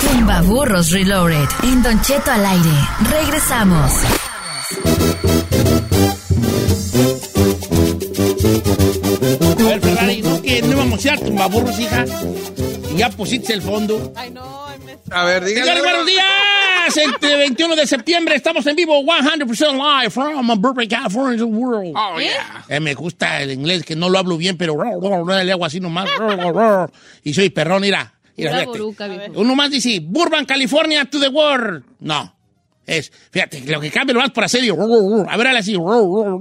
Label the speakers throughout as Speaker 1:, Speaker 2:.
Speaker 1: Tumbaburros Reloaded. En Don Cheto al aire. Regresamos.
Speaker 2: A ver, Ferrari, ¿no, que no íbamos a ir a tumbaburros, hija? Y ya pusiste el fondo.
Speaker 3: Ay, no, me-
Speaker 4: A ver, dígale.
Speaker 2: Señores, buenos días. Este 21 de septiembre estamos en vivo 100% live from Burbank, California, the world.
Speaker 4: Oh, yeah.
Speaker 2: Eh, me gusta el inglés, que no lo hablo bien, pero le hago así nomás. y soy perrón, mira. Mira,
Speaker 3: Pura
Speaker 2: fíjate.
Speaker 3: boruca.
Speaker 2: Uno más dice, Burbank, California, to the world. No. Es, fíjate, lo que cambia lo más por hacer. y- A ver, dale así.
Speaker 4: No,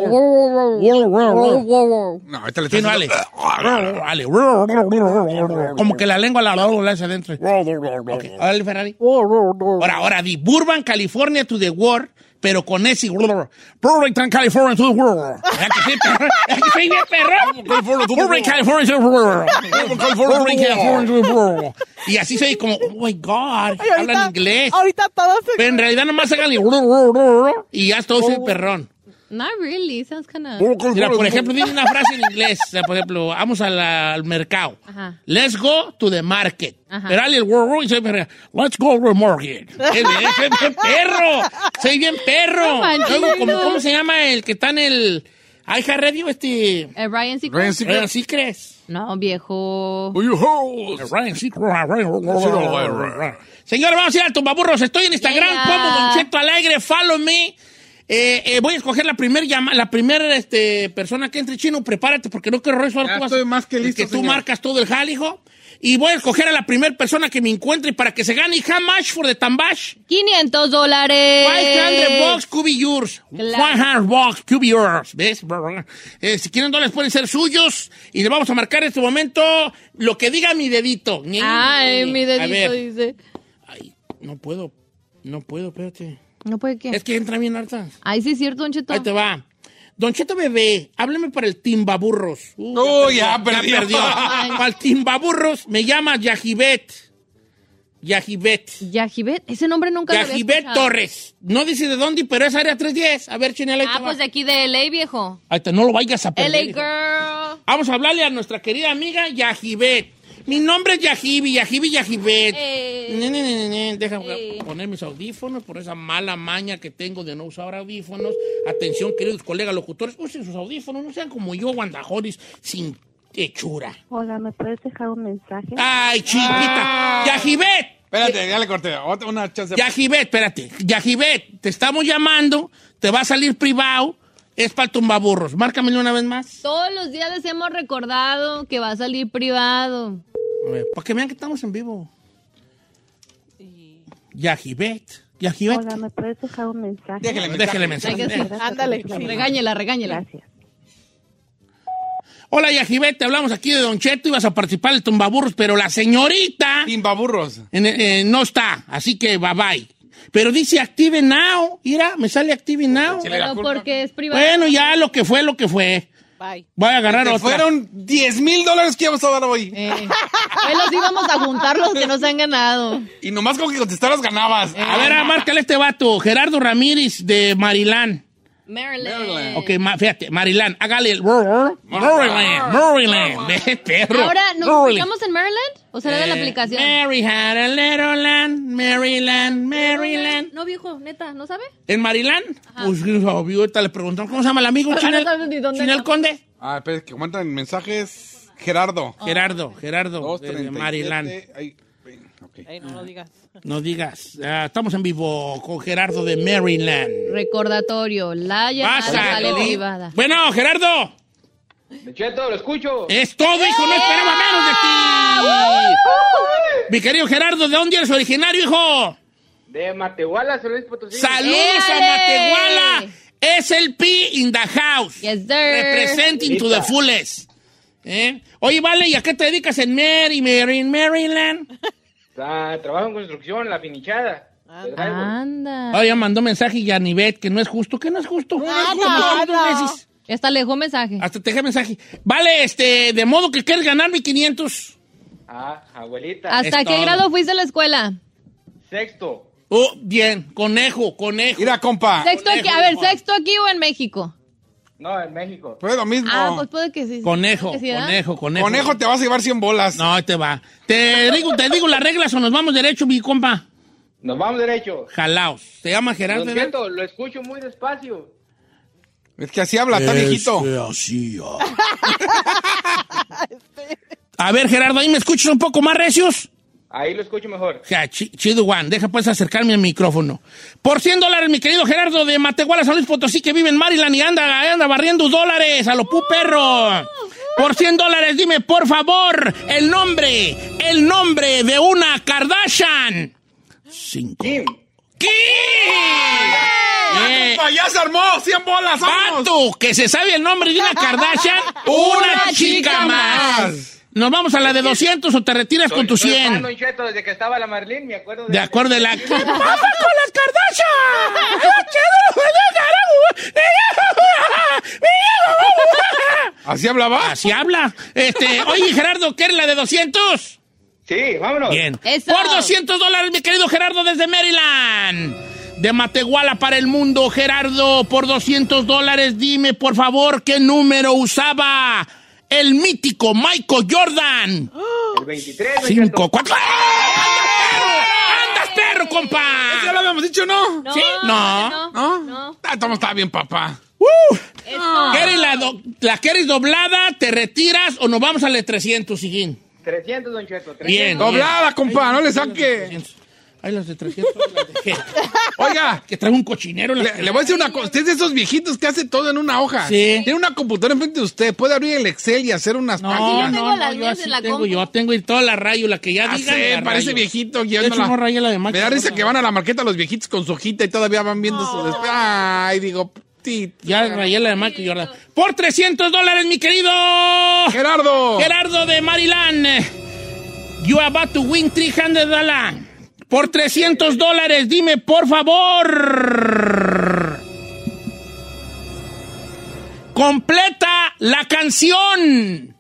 Speaker 4: ahorita le
Speaker 2: Sí, no, Ale. Ale. Como que la lengua la la hace adentro. Ok, Dale, Ferrari. Ahora, ahora di Burbank, California to the world, pero con ese. Burbank, California to the world. California California. Y así soy como, oh my God, hablan inglés.
Speaker 3: Ahorita todos se...
Speaker 2: Pero en realidad nomás hagan y ya todo soy perrón.
Speaker 3: Not really, sounds kinda...
Speaker 2: Mira, por ejemplo, dime una frase en inglés. O sea, por ejemplo, vamos a la- al mercado.
Speaker 3: Ajá.
Speaker 2: Let's go to the market.
Speaker 3: Ajá.
Speaker 2: Pero dale el word y soy perro. Let's go to the market. Es bien, soy bien perro. Soy bien perro. Luego, como-
Speaker 3: no.
Speaker 2: ¿Cómo se llama el que está en el... iHeart Radio? Este...
Speaker 3: Eh, Ryan Seacrest?
Speaker 4: Ryan Seacrest.
Speaker 2: Ryan Seacrest.
Speaker 3: No, viejo.
Speaker 2: Ryan Seacrest. Señores, vamos a ir al tumbaburros. Estoy en Instagram
Speaker 3: Yeah.
Speaker 2: como Don Cheto Alegre. Follow me. Eh, eh, voy a escoger la primera la primera este, persona que entre chino. Prepárate porque no quiero resolver.
Speaker 4: Ya estoy más que listo,
Speaker 2: Que tú
Speaker 4: señor.
Speaker 2: marcas todo el jalijo. Y voy a escoger a la primera persona que me encuentre para que se gane. How much for the tambash?
Speaker 3: 500 dólares.
Speaker 2: 500 bucks could be yours.
Speaker 3: Claro.
Speaker 2: 500 bucks could be yours. ¿Ves? Eh, si quieren dólares pueden ser suyos. Y le vamos a marcar en este momento lo que diga mi dedito.
Speaker 3: Ay, mi dedito dice.
Speaker 2: Ay, no puedo. No puedo, espérate.
Speaker 3: No puede qué.
Speaker 2: Es que entra bien harta.
Speaker 3: Ay, sí es cierto, Don Cheto.
Speaker 2: Ahí te va. Don Cheto Bebé, hábleme para el timbaburros. Uh,
Speaker 4: Oh, ya perdió.
Speaker 2: para el timbaburros me llama Yajibet. Yajibet.
Speaker 3: Yajibet, ese nombre nunca lo había
Speaker 2: Yajibet. Torres. No dice de dónde, pero es área 310. A ver, Chinela. ahí
Speaker 3: Ah,
Speaker 2: te va.
Speaker 3: pues de aquí de LA, viejo.
Speaker 2: Ahí te, no lo vayas a perder.
Speaker 3: LA
Speaker 2: hijo.
Speaker 3: girl.
Speaker 2: Vamos a hablarle a nuestra querida amiga Yajibet. Mi nombre es Yajibi, Yajibi, Yajibet.
Speaker 3: Eh. Eh.
Speaker 2: poner mis audífonos por esa mala maña que tengo de no usar audífonos. Atención, queridos colegas locutores, usen sus audífonos, no sean como yo, guandajones, sin hechura.
Speaker 5: Hola, ¿me puedes dejar un mensaje?
Speaker 2: Ay, chiquita. Yajibet,
Speaker 4: Espérate, ya le corté. Otra- Una chance.
Speaker 2: Yajibet, espérate. Yajibet, te estamos llamando, te va a salir privado, es para el tumbaburros. Márcamelo una vez más.
Speaker 3: Todos los días les hemos recordado que va a salir privado.
Speaker 2: Para que vean que estamos en vivo. Yajibet. Yajibet.
Speaker 5: Hola, ¿me puedes dejar un mensaje?
Speaker 4: Déjele mensaje.
Speaker 2: Déjele mensaje. Eh.
Speaker 3: Ándale, regáñela, regáñela.
Speaker 5: Gracias.
Speaker 2: Hola, Yajibet, te hablamos aquí de Don Cheto, ibas a participar del tumbaburros, pero la señorita
Speaker 4: Timbaburros.
Speaker 2: en- eh, no está, así que bye bye. Pero dice Active Now, mira, me sale Active Now.
Speaker 3: Pero
Speaker 4: culpa.
Speaker 3: porque es privado.
Speaker 2: Bueno, ya lo que fue, lo que fue.
Speaker 3: Bye.
Speaker 2: Voy a agarrar
Speaker 4: Te
Speaker 2: otra.
Speaker 4: fueron 10 mil dólares que íbamos a dar hoy.
Speaker 3: Eh, hoy los íbamos a juntar los que nos han ganado.
Speaker 4: Y nomás con que contestaras ganabas.
Speaker 2: A ver, ah, márcale este vato, Gerardo Ramírez de Marilán.
Speaker 3: Maryland.
Speaker 2: Ok, ma- fíjate, Marilán, hágale el... Maryland, Maryland, ve, perro.
Speaker 3: Ahora, ¿nos
Speaker 2: Maryland.
Speaker 3: ubicamos en Maryland? ¿O será de la
Speaker 2: Eh,
Speaker 3: aplicación?
Speaker 2: Mary had a little land, Maryland, Maryland.
Speaker 3: No, viejo, neta, ¿no sabe?
Speaker 2: ¿En Maryland? Pues obvio, ahorita le preguntamos, ¿cómo se llama el amigo?
Speaker 3: No
Speaker 2: ¿Chinel,
Speaker 3: sabes ni dónde
Speaker 2: Chinel
Speaker 3: está.
Speaker 2: Conde?
Speaker 4: Ah, espera, que comentan mensajes. Gerardo.
Speaker 2: Gerardo, Gerardo,
Speaker 4: Dos, treinta y
Speaker 2: Maryland.
Speaker 6: no lo digas.
Speaker 2: No digas. Ah, estamos en vivo con Gerardo de Maryland.
Speaker 3: Recordatorio, la llamada privada.
Speaker 2: Bueno, Gerardo.
Speaker 7: Cheto, lo escucho.
Speaker 2: Es todo, hijo, no esperaba menos de ti. Mi querido Gerardo, ¿de dónde eres originario, hijo?
Speaker 7: De Matehuala, San Luis Potosí.
Speaker 2: Saludos a. Matehuala. Es el P in the house.
Speaker 3: Yes, sir.
Speaker 2: Representing to the fullest. ¿Eh? Oye, vale, ¿y a qué te dedicas en Mary, Mary, Maryland?
Speaker 7: Ah, trabajo en construcción, la finichada. Drywall.
Speaker 3: Anda.
Speaker 2: Oye, ya mandó mensaje Yanivet que no es justo, que no es justo.
Speaker 6: Nada,
Speaker 2: dos
Speaker 6: nada.
Speaker 2: veces.
Speaker 3: Hasta le dejó mensaje.
Speaker 2: Hasta te dejé mensaje. Vale, este, de modo que quieres ganar mi 500.
Speaker 7: Ah, abuelita.
Speaker 3: ¿Hasta
Speaker 2: es
Speaker 3: qué
Speaker 2: todo.
Speaker 3: grado fuiste a la escuela?
Speaker 7: Sexto.
Speaker 2: Oh, bien, conejo, conejo.
Speaker 4: Mira, compa.
Speaker 3: Sexto aquí, a ver, sexto aquí o en México.
Speaker 7: No, en México.
Speaker 4: Pues lo mismo.
Speaker 3: Ah, pues puede que sí.
Speaker 2: Conejo,
Speaker 3: Que sí, ¿verdad?
Speaker 2: conejo, conejo.
Speaker 4: Conejo, te vas a llevar 100 bolas.
Speaker 2: No, ahí te va. Te digo, te digo las reglas o nos vamos derecho, mi compa.
Speaker 7: Nos vamos derecho.
Speaker 2: Jalaos. Se llama Gerardo.
Speaker 7: Lo
Speaker 2: ¿verdad?
Speaker 7: siento, lo escucho muy despacio.
Speaker 4: Es que así habla, está viejito.
Speaker 2: así, A ver, Gerardo, ¿ahí me escuchas un poco más recios?
Speaker 7: Ahí lo escucho mejor.
Speaker 2: Ja, chi- chido, Juan. Deja pues acercarme al micrófono. Por 100 dólares, mi querido Gerardo de Matehuala, San Luis Potosí, que vive en Maryland y anda, anda barriendo dólares a lo pu perro. Por 100 dólares, dime, por favor, el nombre, el nombre de una Kardashian. Cinco.
Speaker 7: Kim.
Speaker 2: ¿Qué? Eh,
Speaker 4: Compa, ya se armó, 100 bolas.
Speaker 2: Pato, que se sabe el nombre de una Kardashian, una chica más. ¿Nos vamos a la de 200 o te retiras con tu
Speaker 7: Soy- soy fan,
Speaker 2: 100?
Speaker 7: Don Cheto, desde que estaba la Marlene, me acuerdo de...
Speaker 2: De acuerdo de la... ¿Qué pasa con las Kardashian?
Speaker 4: ¿Así hablaba?
Speaker 2: Así habla. Este, oye, Gerardo, ¿qué es la de 200?
Speaker 7: Sí, vámonos.
Speaker 2: Bien.
Speaker 3: Eso.
Speaker 2: Por 200 dólares, mi querido Gerardo, desde Maryland. De Matehuala para el mundo, Gerardo, por 200 dólares, dime, por favor, qué número usaba el mítico Michael Jordan.
Speaker 7: El 23, Don
Speaker 2: Cinco,
Speaker 7: Cheto.
Speaker 2: cuatro. ¡Ah! ¡Andas perro! ¡Andas perro, compa!
Speaker 4: ¿Ya lo habíamos dicho, no?
Speaker 3: No,
Speaker 2: ¿Sí? No.
Speaker 3: No.
Speaker 4: ¿No? Ah, estamos- estaba bien, papá.
Speaker 2: ¡Uh!
Speaker 3: Eso.
Speaker 2: ¿Quieres la, quieres doblada, te retiras o nos vamos a la de 300, Siguín?
Speaker 7: 300, Don Cheto. 300.
Speaker 2: Bien.
Speaker 4: Doblada, compa, no le saque.
Speaker 2: 300. Ay, las de 300 las dejé.
Speaker 4: Oiga,
Speaker 2: Que trae un cochinero. en la-
Speaker 4: le, le voy a decir una cosa. Usted es de esos viejitos que hace todo en una hoja.
Speaker 2: Sí.
Speaker 4: Tiene una computadora enfrente de usted. Puede abrir el Excel y hacer unas
Speaker 2: No,
Speaker 4: páginas.
Speaker 2: no, no,
Speaker 3: las
Speaker 2: yo así
Speaker 3: la
Speaker 2: tengo,
Speaker 3: compu.
Speaker 2: yo tengo y toda la rayo, la que ya
Speaker 4: Ah, sí,
Speaker 2: la
Speaker 4: parece
Speaker 2: rayo.
Speaker 4: viejito
Speaker 2: De hecho, no rayé la de
Speaker 4: Me da risa que van a la marqueta los viejitos con su hojita y todavía van viendo sus... después. Ay, digo.
Speaker 2: Ya rayé la de Michael Jordan. Por 300 dólares, mi querido
Speaker 4: Gerardo.
Speaker 2: Gerardo de Maryland. You about to win 300 dólares. Por 300 dólares, dime, por favor. Completa la canción.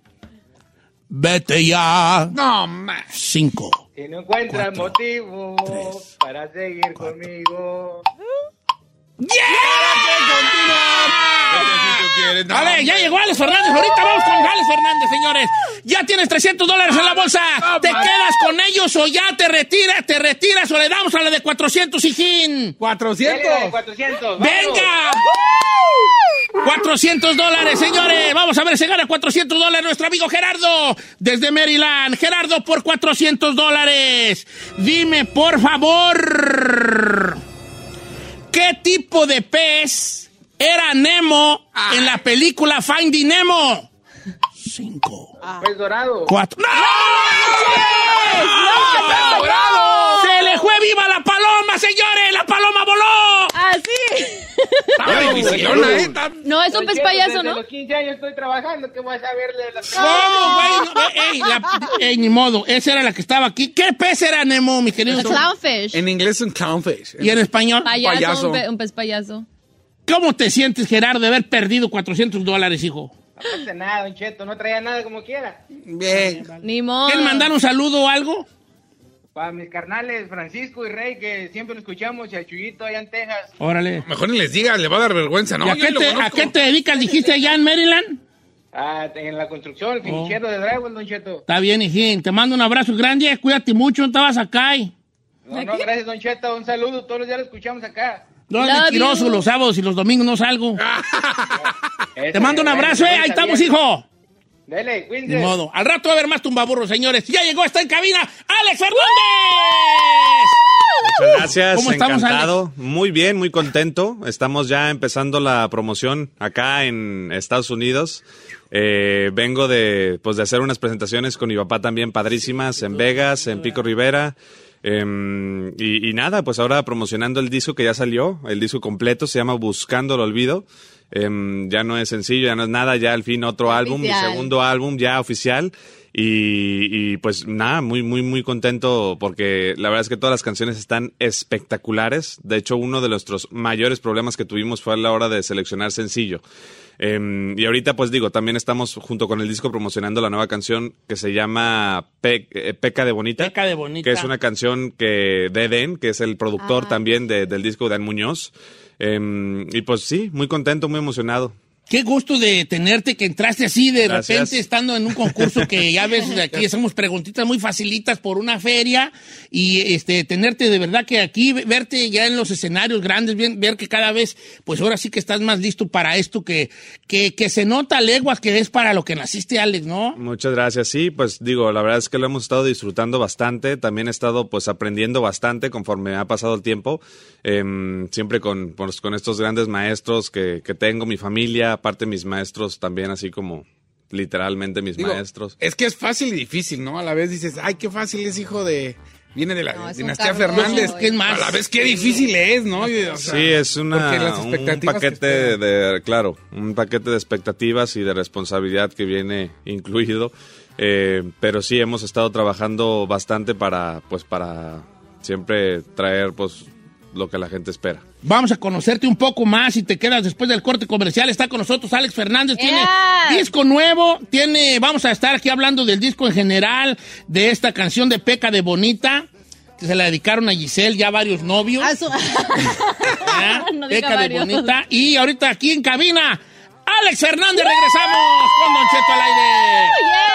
Speaker 2: Vete ya.
Speaker 4: No, ma.
Speaker 2: Cinco.
Speaker 7: Si no encuentras
Speaker 2: Cuatro,
Speaker 7: motivo
Speaker 2: tres,
Speaker 7: para seguir conmigo.
Speaker 2: Vale, ya llegó Alex Fernández. Ahorita vamos con Alex Fernández, señores. Ya tienes 300 dólares en la bolsa. ¿Te quedas con ellos o ya te retiras, te retiras o le damos a la de 400, hijín?
Speaker 4: 400.
Speaker 7: Dale, 400. vámonos.
Speaker 2: ¡Venga! 400 dólares, señores. Vamos a ver si gana 400 dólares nuestro amigo Gerardo desde Maryland. Gerardo por 400 dólares. Dime, por favor, ¿qué tipo de pez era Nemo en la película Finding Nemo? Cinco,
Speaker 7: Pez dorado.
Speaker 2: cuatro. ¡No! ¡No! ¡Se le fue viva la paloma, señores! ¡La paloma voló!
Speaker 3: Así.
Speaker 4: Ay, visiona, eh, está-
Speaker 3: No, es un pez payaso,
Speaker 7: desde
Speaker 3: ¿no?
Speaker 7: los 15 años estoy trabajando, ¿qué voy a saberle de las
Speaker 2: ¿Cómo, güey? No, ey, la- ey, ni modo. Esa era la que estaba aquí. ¿Qué pez era Nemo, mi querido?
Speaker 3: Clownfish.
Speaker 4: En inglés un clownfish.
Speaker 2: ¿Y en español?
Speaker 3: Payaso,
Speaker 4: payaso.
Speaker 3: Un, pe- un pez payaso.
Speaker 2: ¿Cómo te sientes, Gerardo, de haber perdido 400 dólares, hijo?
Speaker 7: No pasa nada, Don Cheto, no traía nada como quiera.
Speaker 4: Bien.
Speaker 3: Ni modo.
Speaker 2: ¿Quieren mandar un saludo o algo?
Speaker 7: Para mis carnales, Francisco y Rey, que siempre lo escuchamos, y al Chuyito allá en Texas.
Speaker 2: Órale.
Speaker 4: Mejor ni les diga, le va a dar vergüenza, ¿no?
Speaker 2: ¿Y a, qué te, a qué te dedicas, dijiste, allá en Maryland?
Speaker 7: Ah, en la construcción, el finichero de drywall, Don Cheto.
Speaker 2: Está bien, hijín. Te mando un abrazo grande. Cuídate mucho. No te vas acá. ¿eh?
Speaker 7: No, no, gracias, Don Cheto. Un saludo, todos los días lo escuchamos acá.
Speaker 2: No es mentiroso.
Speaker 3: you.
Speaker 2: Los sábados y los domingos no salgo. Te mando un abrazo, ¿eh? Ahí estamos,
Speaker 7: bien.
Speaker 2: hijo.
Speaker 7: Dele, cuídense.
Speaker 2: modo. Al rato va a haber más tumbaburros, señores. Ya llegó, está en cabina, Alex Fernández.
Speaker 6: Muchas gracias,
Speaker 2: ¿Cómo estamos,
Speaker 6: encantado. Muy bien, muy contento. Estamos ya empezando la promoción acá en Estados Unidos. Eh, vengo de, pues, de hacer unas presentaciones con mi papá también padrísimas en Vegas, en Pico Rivera. Em, y, y nada, pues ahora promocionando el disco que ya salió, el disco completo, se llama Buscando el Olvido. Em, ya no es sencillo, ya no es nada, ya al fin otro álbum, mi segundo álbum ya oficial. Y, y, pues nada, muy, muy, muy contento porque la verdad es que todas las canciones están espectaculares. De hecho, uno de nuestros mayores problemas que tuvimos fue a la hora de seleccionar sencillo. Em, y ahorita, pues digo, también estamos junto con el disco promocionando la nueva canción que se llama Pe- eh, Peca de Bonita.
Speaker 2: Peca de Bonita.
Speaker 6: Que es una canción que de Eden, que es el productor
Speaker 3: Ah.
Speaker 6: también de- del disco de Dan Muñoz. Em, y pues sí, muy contento, muy emocionado.
Speaker 2: Qué gusto de tenerte, que entraste así de
Speaker 6: Gracias.
Speaker 2: repente estando en un concurso que ya ves, de aquí hacemos preguntitas muy facilitas por una feria y este tenerte de verdad que aquí, verte ya en los escenarios grandes, bien- ver que cada vez, pues ahora sí que estás más listo para esto, que, que, que se nota leguas que es para lo que naciste, Alex, ¿no?
Speaker 6: Muchas gracias. Sí, pues digo, la verdad es que lo hemos estado disfrutando bastante. También he estado pues aprendiendo bastante conforme ha pasado el tiempo. Em, siempre con, pues, con estos grandes maestros que, que tengo, mi familia, aparte mis maestros también, así como literalmente mis
Speaker 4: Digo,
Speaker 6: maestros.
Speaker 4: Es que es fácil y difícil, ¿no? A la vez dices, ay, qué fácil es hijo de... Viene de la
Speaker 3: No,
Speaker 4: dinastía Fernández.
Speaker 3: güey.
Speaker 2: ¿Qué es más?
Speaker 4: A la vez qué difícil es, ¿no? Y, o sea,
Speaker 6: sí, es una, un paquete de, claro, un paquete de expectativas y de responsabilidad que viene incluido. Eh, pero sí hemos estado trabajando bastante para, pues, para siempre traer, pues, lo que la gente espera.
Speaker 2: Vamos a conocerte un poco más y te quedas después del corte comercial. Está con nosotros Alex Fernández. Tiene
Speaker 3: Yeah.
Speaker 2: disco nuevo. Tiene, vamos a estar aquí hablando del disco en general, de esta canción de Peca de Bonita, que se la dedicaron a Giselle, ya varios novios.
Speaker 3: Ah, su- no
Speaker 2: Peca de. Bonita. Y ahorita aquí en cabina, Alex Fernández. Regresamos con Don Cheto al aire.
Speaker 3: Yeah.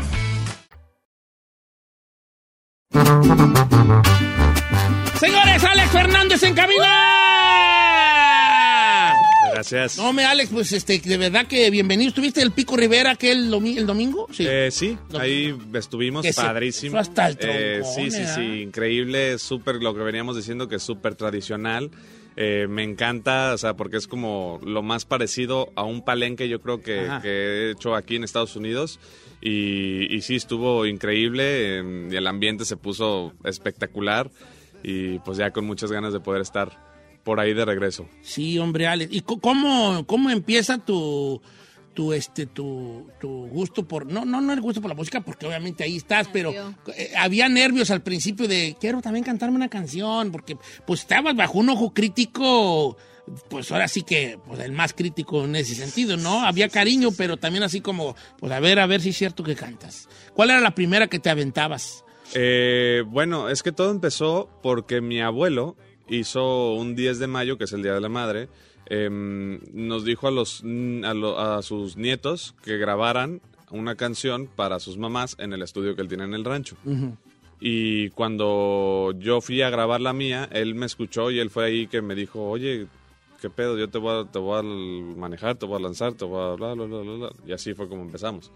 Speaker 2: Señores, Alex Fernández en cabina.
Speaker 6: Gracias.
Speaker 2: No, me Alex, pues este, de verdad que bienvenido. ¿Estuviste el Pico Rivera aquel domi- el domingo? Sí.
Speaker 6: Eh, sí, ahí estuvimos,
Speaker 2: Que
Speaker 6: padrísimo.
Speaker 2: hasta el
Speaker 6: Eh,
Speaker 2: trombón,
Speaker 6: sí, sí, sí, increíble, súper lo que veníamos diciendo que es súper tradicional. Eh, me encanta, o sea, porque es como lo más parecido a un palenque yo creo que, que he hecho aquí en Estados Unidos. Y, y sí, estuvo increíble, eh, y el ambiente se puso espectacular y pues ya con muchas ganas de poder estar por ahí de regreso.
Speaker 2: Sí, hombre, Alex. ¿Y co- cómo, cómo empieza tu, tu, este, tu, tu gusto por... No, no, no el gusto por la música, porque obviamente ahí estás, pero eh, había nervios al principio de, quiero también cantarme una canción, porque pues estabas bajo un ojo crítico, pues ahora sí que, pues el más crítico en ese sentido, ¿no? Había cariño, pero también así como, pues a ver, a ver si es cierto que cantas. ¿Cuál era la primera que te aventabas?
Speaker 6: Eh, bueno, es que todo empezó porque mi abuelo hizo un 10 de mayo, que es el Día de la Madre, em, nos dijo a, los, a, lo- a sus nietos que grabaran una canción para sus mamás en el estudio que él tiene en el rancho. Y cuando yo fui a grabar la mía, él me escuchó y él fue ahí que me dijo, oye, ¿qué pedo? Yo te voy a, te voy a manejar, te voy a lanzar, te voy a bla, bla, bla, bla, bla". Y así fue como empezamos.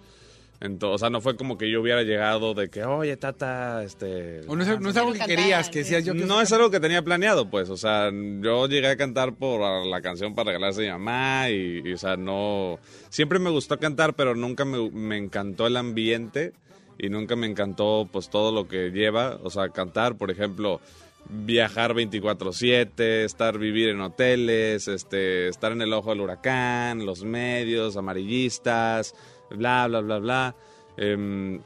Speaker 6: Entonces, o sea, no fue como que yo hubiera llegado de que, oye, tata, este...
Speaker 4: O no es, no es algo que querías, que decías yo que
Speaker 6: No es algo que tenía planeado, pues, o sea, yo llegué a cantar por la canción para regalarse a mi mamá y, y, o sea, no... Siempre me gustó cantar, pero nunca me, me encantó el ambiente y nunca me encantó, pues, todo lo que lleva, o sea, cantar, por ejemplo, viajar 24/7, estar, vivir en hoteles, este, estar en el ojo del huracán, los medios, amarillistas, bla, bla, bla, bla. Em,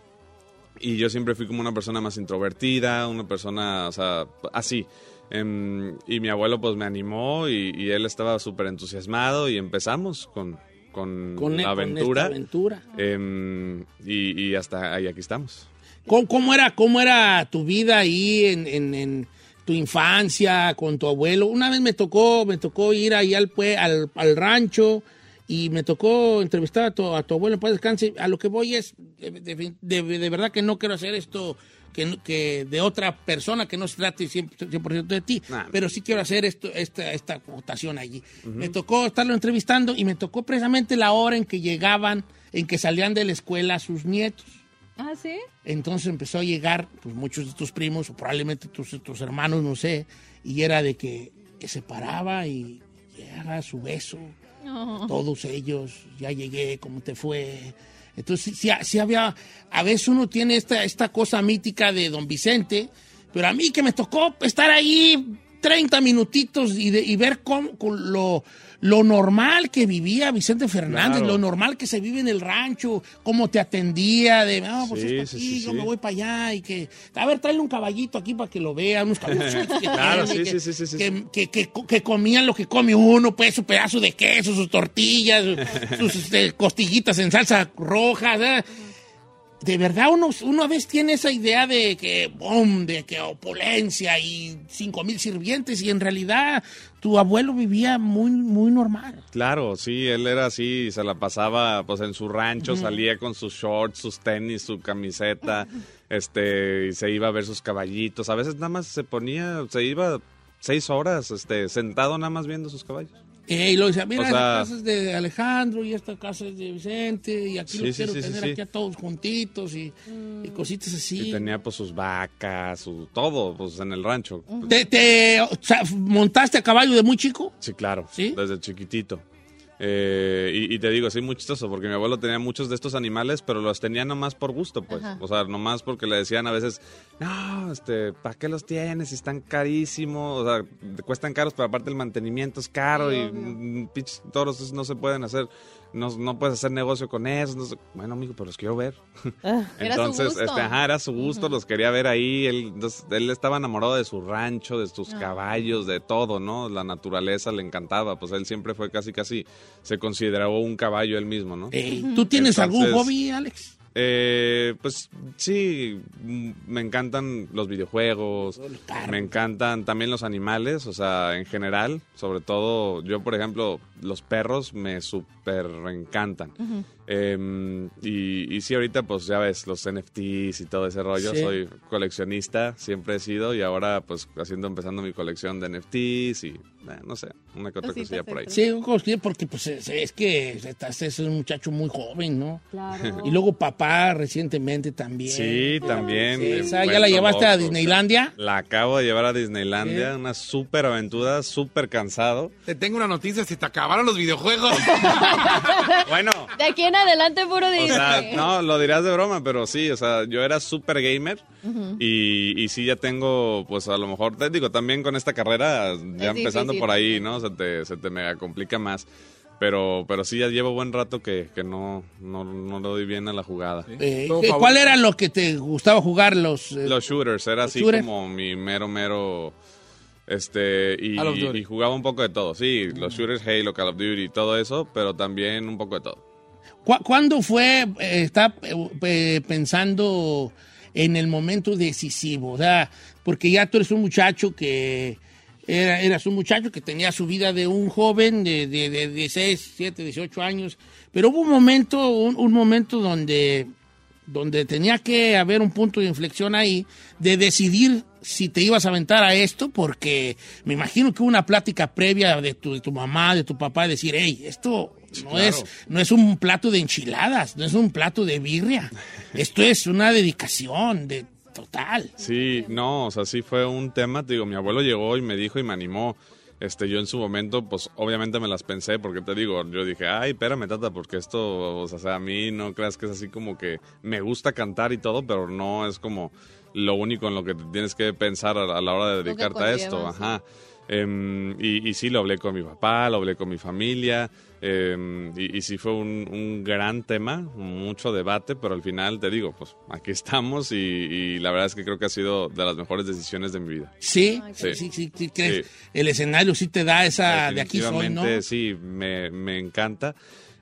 Speaker 6: y yo siempre fui como una persona más introvertida, una persona, o sea, así. Em, y mi abuelo pues me animó y, y él estaba súper entusiasmado y empezamos con, con,
Speaker 2: Con-
Speaker 6: la
Speaker 2: con
Speaker 6: aventura.
Speaker 2: aventura.
Speaker 6: Em, y, y hasta ahí aquí estamos.
Speaker 2: ¿Cómo, cómo era, ¿Cómo era tu vida ahí en, en- en tu infancia con tu abuelo? Una vez me tocó, me tocó ir ahí al, al, al rancho y me tocó entrevistar a tu, a tu abuelo paz descanse. A lo que voy es, de, de- verdad que no quiero hacer esto que, que de otra persona que no se trate 100%, 100% de ti, pero sí quiero hacer esto, esta, esta votación allí. Me tocó estarlo entrevistando y me tocó precisamente la hora en que llegaban, en que salían de la escuela sus nietos.
Speaker 3: ¿Ah, sí?
Speaker 2: Entonces empezó a llegar pues, muchos de tus primos o probablemente tus, tus hermanos, no sé, y era de que, que se paraba y llega su beso,
Speaker 3: No.
Speaker 2: todos ellos, ya llegué, ¿cómo te fue? Entonces sí, sí, sí había, a veces uno tiene esta, esta cosa mítica de don Vicente, pero a mí que me tocó estar ahí 30 minutitos y, de- y ver cómo, con lo, lo normal que vivía Vicente Fernández,
Speaker 6: Claro.
Speaker 2: lo normal que se vive en el rancho, cómo te atendía, de, ah, pues
Speaker 6: Sí,
Speaker 2: esto
Speaker 6: sí,
Speaker 2: aquí,
Speaker 6: sí,
Speaker 2: yo me voy para allá y que, a ver, tráele un caballito aquí para que lo vea, unos caballos chiquitos que
Speaker 6: Claro,
Speaker 2: tiene,
Speaker 6: sí,
Speaker 2: que,
Speaker 6: sí, sí, sí, sí,
Speaker 2: que- que- que- comían lo que come uno, pues su pedazo de queso, sus tortillas, sus este, costillitas en salsa roja. ¿verdad? De verdad, uno, uno a veces tiene esa idea de que, boom, de que opulencia y cinco mil sirvientes, y en realidad tu abuelo vivía muy, muy normal.
Speaker 6: Claro, sí, él era así, se la pasaba pues en su rancho, salía con sus shorts, sus tenis, su camiseta, este, y se iba a ver sus caballitos. A veces nada más se ponía, se iba seis horas, este, sentado nada más viendo sus caballos.
Speaker 2: Eh, y lo decía, mira,
Speaker 6: O
Speaker 2: esta
Speaker 6: sea-
Speaker 2: casa es de Alejandro y esta casa es de Vicente, y aquí
Speaker 6: Sí,
Speaker 2: los
Speaker 6: sí,
Speaker 2: quiero
Speaker 6: sí, sí,
Speaker 2: tener
Speaker 6: sí.
Speaker 2: aquí a todos juntitos y, y cositas así.
Speaker 6: Y tenía pues sus vacas, su todo, pues en el rancho.
Speaker 2: ¿Te, te- o sea, montaste a caballo de muy chico?
Speaker 6: Sí, claro. Desde chiquitito. Eh, y, y te digo, sí, muy chistoso, porque mi abuelo tenía muchos de estos animales, pero los tenía nomás por gusto, pues.
Speaker 8: Ajá.
Speaker 6: O sea, nomás porque le decían a veces, no, este, ¿para qué los tienes? Están carísimos, o sea, te cuestan caros, pero aparte el mantenimiento es caro y mm, pinches toros no se pueden hacer, no, no puedes hacer negocio con esos. no sé. Bueno, amigo, pero los quiero ver.
Speaker 3: Era su
Speaker 6: Entonces,
Speaker 3: gusto.
Speaker 6: este, ajá, era su gusto, los quería ver ahí. Él, entonces, él estaba enamorado de su rancho, de sus
Speaker 3: Ah.
Speaker 6: caballos, de todo, ¿no? La naturaleza le encantaba. Pues él siempre fue casi, casi, se consideró un caballo él mismo, ¿no?
Speaker 2: ¿Tú tienes algún
Speaker 6: Entonces,
Speaker 2: hobby, Alex?
Speaker 6: Eh, pues sí, mm, me encantan los videojuegos, me encantan también los animales, o sea, en general, sobre todo, yo por ejemplo, los perros me súper encantan. Eh, y, y sí, ahorita pues ya ves, los NFTs y todo ese rollo,
Speaker 2: Sí.
Speaker 6: soy coleccionista, siempre he sido, y ahora pues haciendo, empezando mi colección de NFTs y, eh, no sé, una que otra cosilla por ahí.
Speaker 2: Sí, porque pues es, es que estás es un muchacho muy joven, ¿no?
Speaker 3: Claro.
Speaker 2: Y luego papá recientemente también.
Speaker 6: Sí, también.
Speaker 2: Sí, esa, ¿Ya la llevaste a Disneylandia?
Speaker 6: La acabo de llevar a Disneylandia,
Speaker 2: Sí.
Speaker 6: una súper aventura, súper cansado.
Speaker 4: Te tengo una noticia, se te acabaron los videojuegos.
Speaker 6: bueno,
Speaker 3: De aquí en adelante, puro
Speaker 6: o sea,
Speaker 3: Disney.
Speaker 6: no, lo dirás de broma, pero sí, o sea, yo era súper gamer y, y sí ya tengo, pues a lo mejor, te digo, también con esta carrera, ya
Speaker 3: Es
Speaker 6: empezando
Speaker 3: difícil.
Speaker 6: por ahí, ¿no? Se te, se te mega complica más. Pero, pero sí, ya llevo buen rato que, que no, no, no le doy bien a la jugada.
Speaker 2: Eh, ¿qué- ¿Cuál era lo que te gustaba jugar los? eh,
Speaker 6: Los shooters, era así
Speaker 2: shooters.
Speaker 6: como mi mero, mero. Este, y,
Speaker 2: Call of
Speaker 6: y-
Speaker 2: Duty.
Speaker 6: y jugaba un poco de todo. Sí, los shooters, Halo, Call of Duty, todo eso, pero también un poco de todo.
Speaker 2: ¿Cu- ¿Cuándo fue, eh, está eh, eh, pensando en el momento decisivo? Porque ya tú eres un muchacho que Era, eras un muchacho que tenía su vida de un joven de, de, de 16, 17, 18 años, pero hubo un momento, un momento donde, donde tenía que haber un punto de inflexión ahí de decidir si te ibas a aventar a esto, porque me imagino que hubo una plática previa de tu, de tu mamá, de tu papá, de decir, hey, esto no,
Speaker 6: claro.
Speaker 2: es, no es un plato de enchiladas, no es un plato de birria, esto es una dedicación de total.
Speaker 6: Sí, no, o sea, sí fue un tema, te digo, mi abuelo llegó y me dijo y me animó. Este, yo en su momento, pues obviamente me las pensé, porque te digo, yo dije, ay, espérame, tata, porque esto, o sea, a mí no creas que es así como que me gusta cantar y todo, pero no es como lo único en lo que te tienes que pensar a, la hora de dedicarte a esto, ajá. Em, y, y sí, lo hablé con mi papá, lo hablé con mi familia, em, y, y sí fue un, un gran tema, mucho debate, pero al final te digo, pues aquí estamos y, y la verdad es que creo que ha sido de las mejores decisiones de mi vida.
Speaker 2: Sí,
Speaker 6: Sí.
Speaker 2: sí, sí, sí, crees.
Speaker 6: Sí.
Speaker 2: El escenario sí te da esa de aquí soy, ¿no?
Speaker 6: Sí, me, me encanta,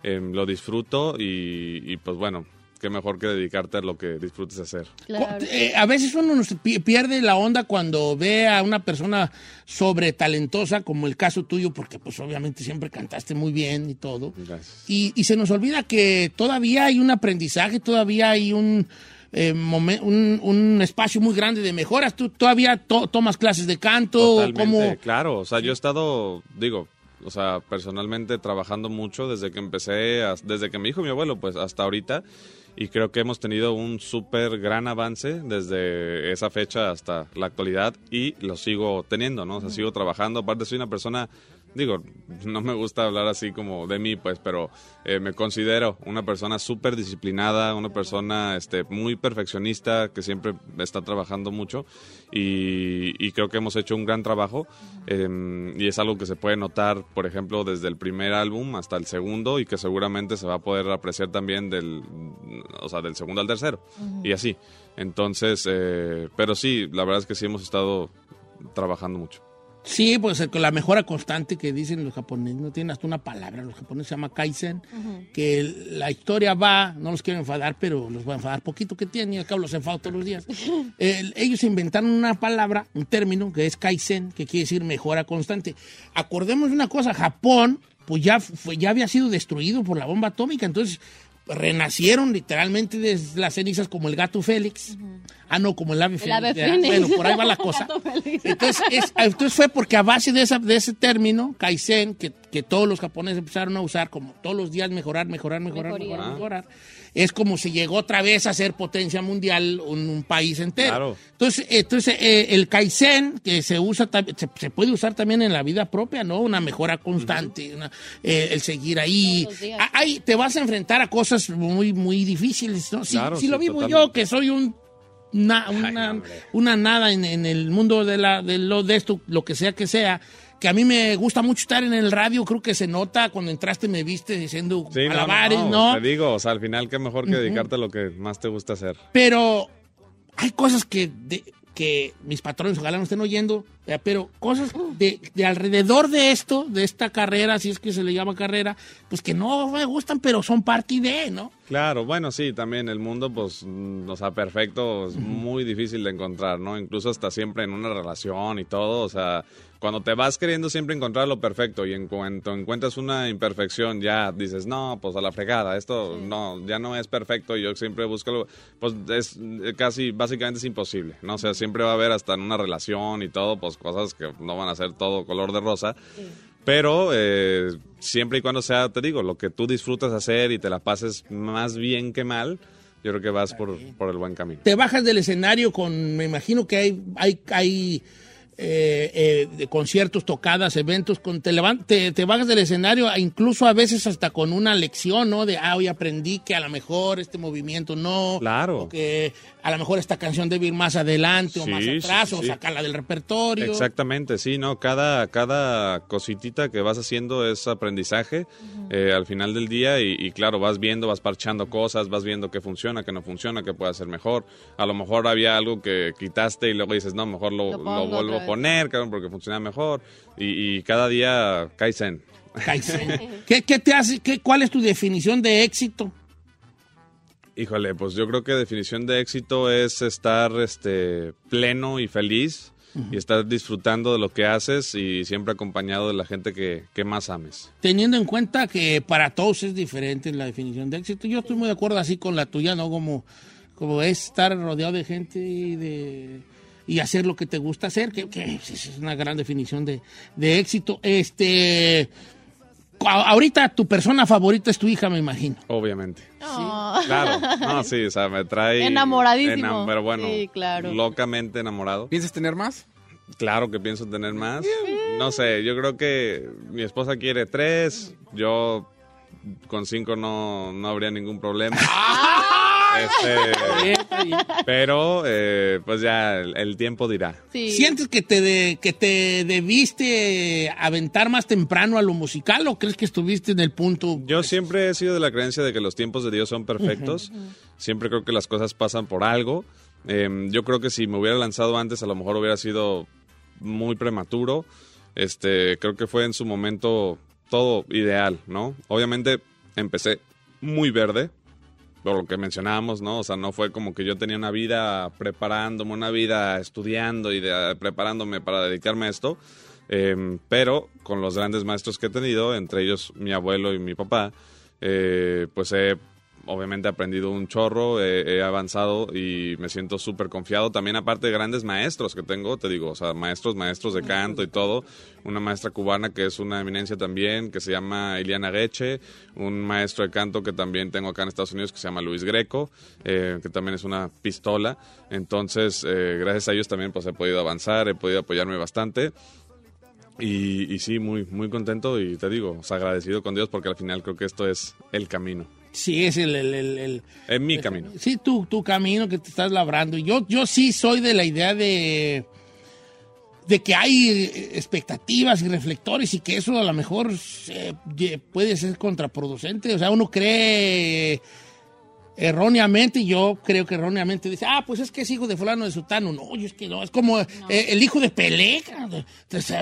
Speaker 6: em, lo disfruto y, y, pues bueno, qué mejor que dedicarte a lo que disfrutes hacer.
Speaker 3: Claro.
Speaker 2: Eh, a veces uno nos pi- pierde la onda cuando ve a una persona sobre talentosa, como el caso tuyo, porque pues obviamente siempre cantaste muy bien y todo.
Speaker 6: Gracias.
Speaker 2: Y, y se nos olvida que todavía hay un aprendizaje, todavía hay un, eh, momen- un, un espacio muy grande de mejoras. Tú todavía to- tomas clases de canto, como...
Speaker 6: claro. O sea, yo he estado, digo, o sea, personalmente trabajando mucho desde que empecé, desde que me dijo mi abuelo, pues hasta ahorita. Y creo que hemos tenido un súper gran avance desde esa fecha hasta la actualidad y lo sigo teniendo, ¿no? O sea, sigo trabajando. Aparte, soy una persona, digo, no me gusta hablar así como de mí, pues, pero eh, me considero una persona súper disciplinada, una persona este, muy perfeccionista que siempre está trabajando mucho y, creo que hemos hecho un gran trabajo eh, y es algo que se puede notar, por ejemplo, desde el primer álbum hasta el segundo y que seguramente se va a poder apreciar también del, o sea, del segundo al tercero y así. Entonces, eh, pero sí, la verdad es que sí hemos estado trabajando mucho.
Speaker 2: Sí, pues eh, la mejora constante que dicen los japoneses, no tienen hasta una palabra, los japoneses se llama kaizen, que la historia va, no los quiero enfadar, pero los voy a enfadar poquito que tienen, y al cabo los enfado todos los días. El- ellos inventaron una palabra, un término, que es kaizen, que quiere decir mejora constante. Acordemos de una cosa, Japón, pues ya, fue, ya había sido destruido por la bomba atómica, entonces renacieron literalmente desde las cenizas como el gato Félix. Ah, no, como el ave
Speaker 3: El ave
Speaker 2: ¿verdad?
Speaker 3: fénix.
Speaker 2: Bueno, por ahí va la cosa. Entonces, es- entonces fue porque a base de, esa, de ese término, Kaizen, que, que todos los japoneses empezaron a usar como todos los días mejorar, mejorar, mejorar,
Speaker 3: Mejoría.
Speaker 2: mejorar,
Speaker 6: Ah.
Speaker 2: mejorar, es como si llegó otra vez a ser potencia mundial un, un país entero.
Speaker 6: Claro.
Speaker 2: Entonces, entonces eh, el Kaizen, que se usa se, se puede usar también en la vida propia, ¿no? Una mejora constante, una- eh, el seguir ahí. Ah, ahí te vas a enfrentar a cosas muy, muy difíciles, ¿no? Si,
Speaker 6: Claro,
Speaker 2: si
Speaker 6: sí,
Speaker 2: lo vivo yo, que soy un na- una, una nada en, en el mundo de, la, de, lo, de esto, lo que sea que sea, que a mí me gusta mucho estar en el radio, creo que se nota cuando entraste me viste diciendo
Speaker 6: Sí,
Speaker 2: alabares,
Speaker 6: no,
Speaker 2: ¿no?
Speaker 6: Te digo, o sea, al final qué mejor que dedicarte a lo que más te gusta hacer.
Speaker 2: Pero hay cosas que, de- que mis patrones ojalá no estén oyendo, pero cosas de, de alrededor de esto, de esta carrera, si es que se le llama carrera, pues que no me gustan, pero son parte de, ¿no?
Speaker 6: Claro, bueno, sí, también el mundo, pues, mm, o sea, perfecto, es muy difícil de encontrar, ¿no? Incluso hasta siempre en una relación y todo, o sea, cuando te vas queriendo siempre encontrar lo perfecto y en cuanto encuentras una imperfección ya dices, no, pues a la fregada, esto no, ya no es perfecto y yo siempre busco, lo- pues es eh, casi, básicamente es imposible, ¿no? O sea, siempre va a haber hasta en una relación y todo, pues cosas que no van a ser todo color de rosa. Pero eh, siempre y cuando sea, te digo, lo que tú disfrutas hacer y te la pases más bien que mal, yo creo que vas por, por el buen camino.
Speaker 2: te bajas del escenario con, me imagino que hay, hay, hay eh, eh, de conciertos, tocadas, eventos, con, te, te, te bajas del escenario, incluso a veces hasta con una lección, ¿no? De, ah, hoy aprendí que a lo mejor este movimiento no,
Speaker 6: Claro.
Speaker 2: o que a lo mejor esta canción debe ir más adelante o más atrás,
Speaker 6: sí,
Speaker 2: o
Speaker 6: sí.
Speaker 2: sacarla del repertorio.
Speaker 6: Exactamente, sí, ¿no? Cada, cada cositita que vas haciendo es aprendizaje eh, al final del día y, y claro, vas viendo, vas parchando cosas, vas viendo qué funciona, qué no funciona, qué puede hacer mejor. A lo mejor había algo que quitaste y luego dices, no, mejor lo,
Speaker 3: Lo
Speaker 6: vuelvo a. poner, cabrón, porque funciona mejor. Y, y cada día Kaizen.
Speaker 2: Kaizen. ¿Qué, qué te hace, qué, ¿Cuál es tu definición de éxito?
Speaker 6: Híjole, pues yo creo que definición de éxito es estar este, pleno y feliz y estar disfrutando de lo que haces y siempre acompañado de la gente que, que más ames.
Speaker 2: Teniendo en cuenta que para todos es diferente la definición de éxito, yo estoy muy de acuerdo así con la tuya, ¿no? Como, como es estar rodeado de gente y de y hacer lo que te gusta hacer, que, que es una gran definición de, de éxito. Este, ahorita tu persona favorita es tu hija, me imagino.
Speaker 6: Obviamente.
Speaker 3: Oh.
Speaker 6: Claro, no, sí, o sea, me trae...
Speaker 3: Enamoradísimo.
Speaker 6: enam- pero bueno,
Speaker 3: Sí, claro.
Speaker 6: locamente enamorado.
Speaker 4: ¿Piensas tener más?
Speaker 6: Claro que pienso tener más. No sé, yo creo que mi esposa quiere tres, yo con cinco no, no habría ningún problema. Este, pero, eh, pues ya el, el tiempo dirá.
Speaker 3: Sí.
Speaker 2: ¿Sientes que te, de- que te debiste aventar más temprano a lo musical o crees que estuviste en el punto?
Speaker 6: Yo siempre he sido de la creencia de que los tiempos de Dios son perfectos. Siempre creo que las cosas pasan por algo. Eh, yo creo que si me hubiera lanzado antes, a lo mejor hubiera sido muy prematuro. Este, creo que fue en su momento todo ideal, ¿no? Obviamente empecé muy verde, por lo que mencionábamos, ¿no? O sea, no fue como que yo tenía una vida preparándome, una vida estudiando y de- preparándome para dedicarme a esto. Eh, pero con los grandes maestros que he tenido, entre ellos mi abuelo y mi papá, eh, pues he obviamente aprendido un chorro, he, he avanzado y me siento súper confiado. También aparte de grandes maestros que tengo, te digo, o sea, maestros, maestros de canto y todo. Una maestra cubana que es una eminencia también, que se llama Iliana Geche. Un maestro de canto que también tengo acá en Estados Unidos, que se llama Luis Greco, eh, que también es una pistola. Entonces, eh, gracias a ellos también pues he podido avanzar, he podido apoyarme bastante. Y, y sí, muy, muy contento y te digo, sea, agradecido con Dios porque al final creo que esto es el camino.
Speaker 2: Sí, es el, el- el- el-
Speaker 6: Es mi camino.
Speaker 2: sí, tu, tu camino que te estás labrando. Yo, yo sí soy de la idea de, de que hay expectativas y reflectores y que eso a lo mejor ye- puede ser contraproducente. O sea, uno cree erróneamente, y yo creo que erróneamente dice, ah, pues es que es hijo de fulano de sutano. No, yo es que no, es como eh, el hijo de Pelé.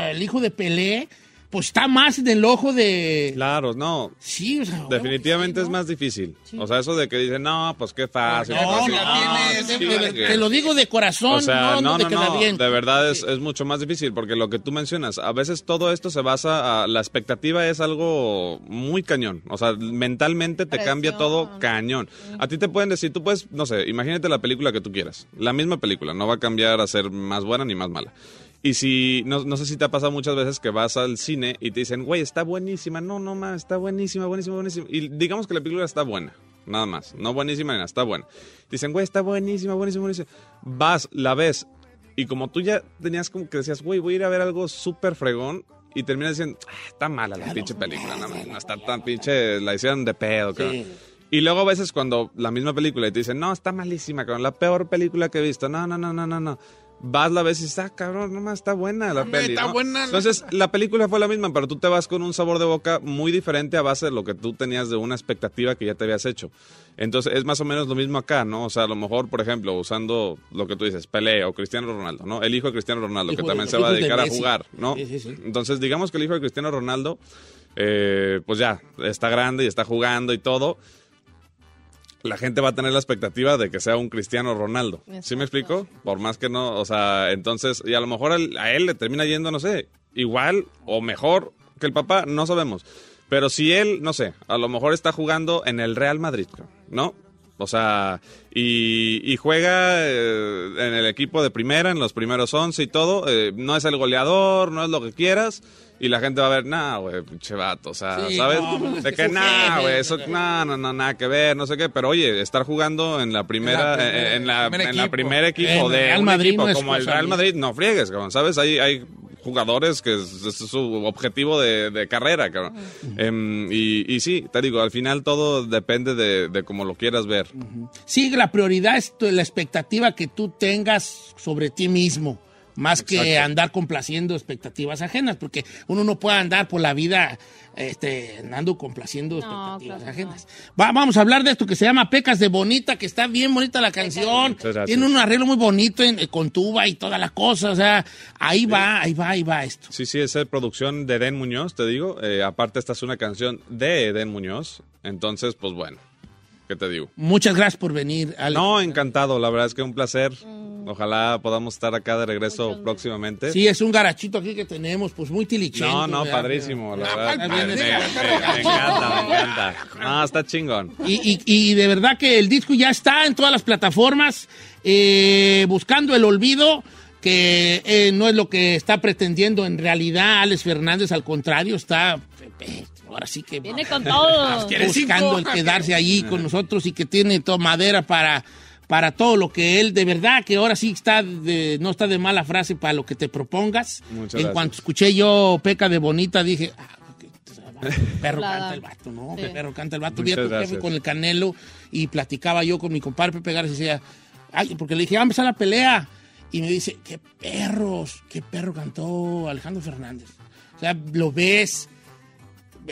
Speaker 2: el hijo de Pelé, pues está más en el ojo de...
Speaker 6: Claro, no.
Speaker 2: Sí, o sea,
Speaker 6: Definitivamente es más difícil. O sea, eso de que dicen, no, pues qué fácil.
Speaker 2: No,
Speaker 6: qué fácil".
Speaker 2: no,
Speaker 6: No,
Speaker 2: te,
Speaker 6: sí,
Speaker 2: te-
Speaker 6: que-
Speaker 2: te lo digo de corazón,
Speaker 6: O sea,
Speaker 2: no,
Speaker 6: no,
Speaker 2: queda bien.
Speaker 6: de verdad es, es mucho más difícil porque lo que tú mencionas, a veces todo esto se basa, a, la expectativa es algo muy cañón, o sea, mentalmente te cambia todo cañón. A ti te pueden decir, tú puedes, no sé, imagínate la película que tú quieras, la misma película, no va a cambiar a ser más buena ni más mala. Y si, no, no sé si te ha pasado muchas veces que vas al cine y te dicen, güey, está buenísima, no, no más, está buenísima, buenísima, buenísima. Y digamos que la película está buena, nada más, no buenísima ni nada, está buena. Dicen, güey, está buenísima, buenísima, buenísima. Vas, la ves, y como tú ya tenías como que decías, güey, voy a ir a ver algo súper fregón, y terminas diciendo, "Ah, está mala la pinche película, no, no está tan pinche, la hicieron de pedo, cabrón. Y luego a veces cuando la misma película y te dicen, no, está malísima, cabrón, la peor película que he visto, no, no, no, no, no, no. Vas la ves y dices, ah, cabrón, no más, está buena la peli.
Speaker 4: está
Speaker 6: ¿no?
Speaker 4: buena
Speaker 6: Entonces, la película fue la misma, pero tú te vas con un sabor de boca muy diferente a base de lo que tú tenías de una expectativa que ya te habías hecho. Entonces, es más o menos lo mismo acá, ¿no? O sea, a lo mejor, por ejemplo, usando lo que tú dices, Pelé o Cristiano Ronaldo, ¿no? El hijo de Cristiano Ronaldo,
Speaker 2: Hijo
Speaker 6: que
Speaker 2: de-
Speaker 6: también se va a
Speaker 2: de
Speaker 6: dedicar a jugar, ¿no?
Speaker 2: Sí, sí, sí.
Speaker 6: Entonces, digamos que el hijo de Cristiano Ronaldo, eh, pues ya, está grande y está jugando y todo. La gente va a tener la expectativa de que sea un Cristiano Ronaldo. ¿Sí me explico? Por más que no, o sea, entonces, y a lo mejor él- a él le termina yendo, no sé, igual o mejor que el papá, no sabemos. Pero si él, no sé, a lo mejor está jugando en el Real Madrid, ¿no? O sea, y, y juega eh, en el equipo de primera, en los primeros 11 y todo. eh, no es el goleador, no es lo que quieras. Y la gente va a ver, nah, güey, pinche vato. O sea,
Speaker 2: Sí,
Speaker 6: ¿sabes?
Speaker 2: no, pues es
Speaker 6: de
Speaker 2: que
Speaker 6: nah, güey, eso,
Speaker 2: no,
Speaker 6: no, no, nada que ver, no sé qué. Pero oye, estar jugando en la primera,
Speaker 4: En la
Speaker 6: eh, en la,
Speaker 4: primer
Speaker 6: en la
Speaker 4: equipo.
Speaker 6: primer equipo de
Speaker 2: Real
Speaker 6: un
Speaker 2: Madrid
Speaker 6: equipo
Speaker 2: no
Speaker 6: como el Real. Madrid, no friegues, cabrón, ¿sabes? Hay, hay jugadores que es, es su objetivo de, de carrera. Em, y, y sí, te digo, al final todo depende de, de cómo lo quieras ver.
Speaker 2: Sí, la prioridad es tu- la expectativa que tú tengas sobre ti mismo, más que
Speaker 6: Exacto.
Speaker 2: andar complaciendo expectativas ajenas, porque uno no puede andar por la vida este, andando complaciendo expectativas
Speaker 3: claro,
Speaker 2: ajenas. Va- vamos a hablar de esto que se llama Pecas de Bonita, que está bien bonita la canción, tiene un arreglo muy bonito en- eh, con tuba y toda la cosa, o sea, ahí va, ahí va, ahí va esto.
Speaker 6: Sí, sí, esa es producción de Eden Muñoz, te digo. Eh, aparte, esta es una canción de Eden Muñoz. Entonces, pues bueno, ¿qué te digo?
Speaker 2: Muchas gracias por venir, Alex.
Speaker 6: No, encantado, la verdad es que un placer Ojalá podamos estar acá de regreso próximamente.
Speaker 2: Sí, es un garachito aquí que tenemos, pues muy tilichento.
Speaker 6: No, no,
Speaker 2: ¿verdad?
Speaker 6: padrísimo, la
Speaker 2: Ah,
Speaker 6: verdad. Me,
Speaker 2: viene-
Speaker 6: me- me- me encanta, me encanta. No, está chingón.
Speaker 2: Y, y- y de verdad que el disco ya está en todas las plataformas, eh, buscando el olvido, que eh, no es lo que está pretendiendo en realidad Alex Fernández, al contrario, está... Ahora sí que
Speaker 3: Viene con todo.
Speaker 2: buscando el quedarse allí con nosotros y que tiene toda madera para, para todo lo que él, de verdad, que ahora sí está de- no está de mala frase para lo que te propongas.
Speaker 6: Muchas
Speaker 2: en
Speaker 6: gracias.
Speaker 2: cuanto escuché yo Peca de Bonita, dije, ah, perro canta el vato, ¿no?
Speaker 3: Sí.
Speaker 2: Perro canta el vato.
Speaker 6: Muchas
Speaker 2: Vi a tu jefe
Speaker 6: gracias.
Speaker 2: con el Canelo y platicaba yo con mi compadre Pepe Garza y decía, ay, porque le dije, va a empezar la pelea. Y me dice, qué perros, qué perro cantó Alejandro Fernández. O sea, lo ves,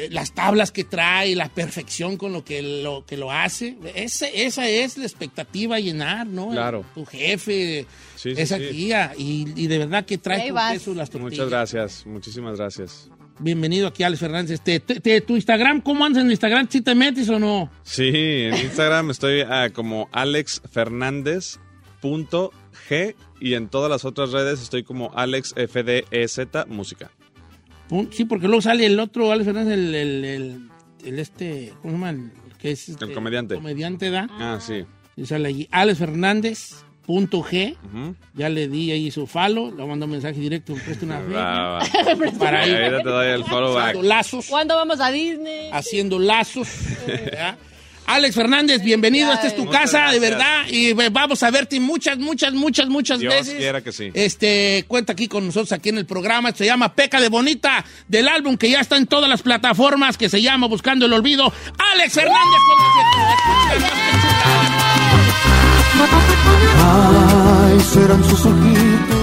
Speaker 2: las tablas que trae, la perfección con lo que lo, que lo hace. Esa, esa es la expectativa a llenar, ¿no?
Speaker 6: Claro.
Speaker 2: Tu jefe,
Speaker 6: Sí, sí,
Speaker 2: esa
Speaker 6: sí.
Speaker 2: tía. Y, y de verdad que trae con queso las tortillas.
Speaker 6: Muchas gracias, muchísimas gracias.
Speaker 2: Bienvenido aquí, Alex Fernández. Este, te- te- ¿Tu Instagram, cómo andas en Instagram? ¿Sí te metes o no?
Speaker 6: Sí, en Instagram estoy ah, como alexfernandez.g y en todas las otras redes estoy como alexfdez música.
Speaker 2: Sí, porque luego sale el otro, Alex Fernández, el, el, el- el este, ¿cómo se llama? El que es este,
Speaker 6: comediante.
Speaker 2: comediante, ¿da?
Speaker 6: Ah, sí.
Speaker 2: Y sale allí, Alex Fernández, punto G. Ya le di ahí su follow, le mandó un mensaje directo, me presta una fe.
Speaker 6: Va, va.
Speaker 2: Para ahí,
Speaker 6: Ahorita te doy el follow back.
Speaker 2: haciendo lazos,
Speaker 3: ¿Cuándo vamos a Disney?
Speaker 2: haciendo lazos. ¿verdad? Alex Fernández, bienvenido, esta es tu
Speaker 6: Muchas
Speaker 2: casa, de verdad, y eh, vamos a verte muchas, muchas, muchas, muchas
Speaker 6: Dios
Speaker 2: veces.
Speaker 6: quiera que sí.
Speaker 2: Este, cuenta aquí con nosotros aquí en el programa. Se llama Peca de Bonita, del álbum que ya está en todas las plataformas, que se llama Buscando el Olvido. Alex Hernández con.
Speaker 8: Ay, serán sus ojitos.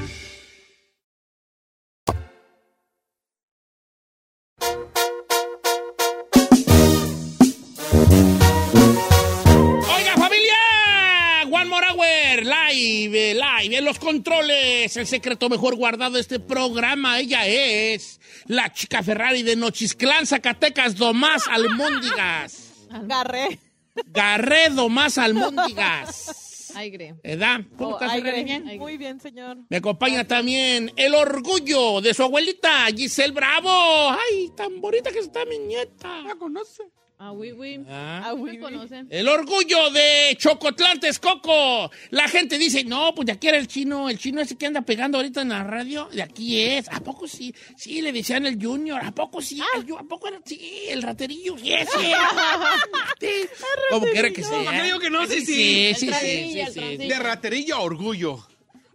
Speaker 2: Controles, el secreto mejor guardado de este programa, ella es la chica Ferrari de Nochisclán, Zacatecas, Domás Almóndigas.
Speaker 3: Agarré.
Speaker 2: Garredo más Almóndigas.
Speaker 3: Aire.
Speaker 2: ¿Edad? ¿Cómo
Speaker 3: Oh,
Speaker 2: estás? Bien.
Speaker 3: Muy bien, señor.
Speaker 2: Me acompaña también el orgullo de su abuelita, Giselle Bravo. Ay, tan bonita que está mi nieta. ¿La conoce?
Speaker 3: Ah, oui, oui.
Speaker 2: Ah.
Speaker 3: Ah, oui, conocen.
Speaker 2: El orgullo de Chocotlán, Texcoco. La gente dice, no, pues de aquí era el chino, el chino ese que anda pegando ahorita en la radio, de aquí es. ¿A poco sí? Sí, le decían el Junior. ¿A poco sí? El Ju- ¿A poco era? Sí, el raterillo. Sí, sí. Sí. Como quiera que sea.
Speaker 4: ¿Para qué digo que no? Sí, sí.
Speaker 2: Sí, sí, sí, sí,
Speaker 4: el
Speaker 2: sí.
Speaker 4: De raterillo a orgullo.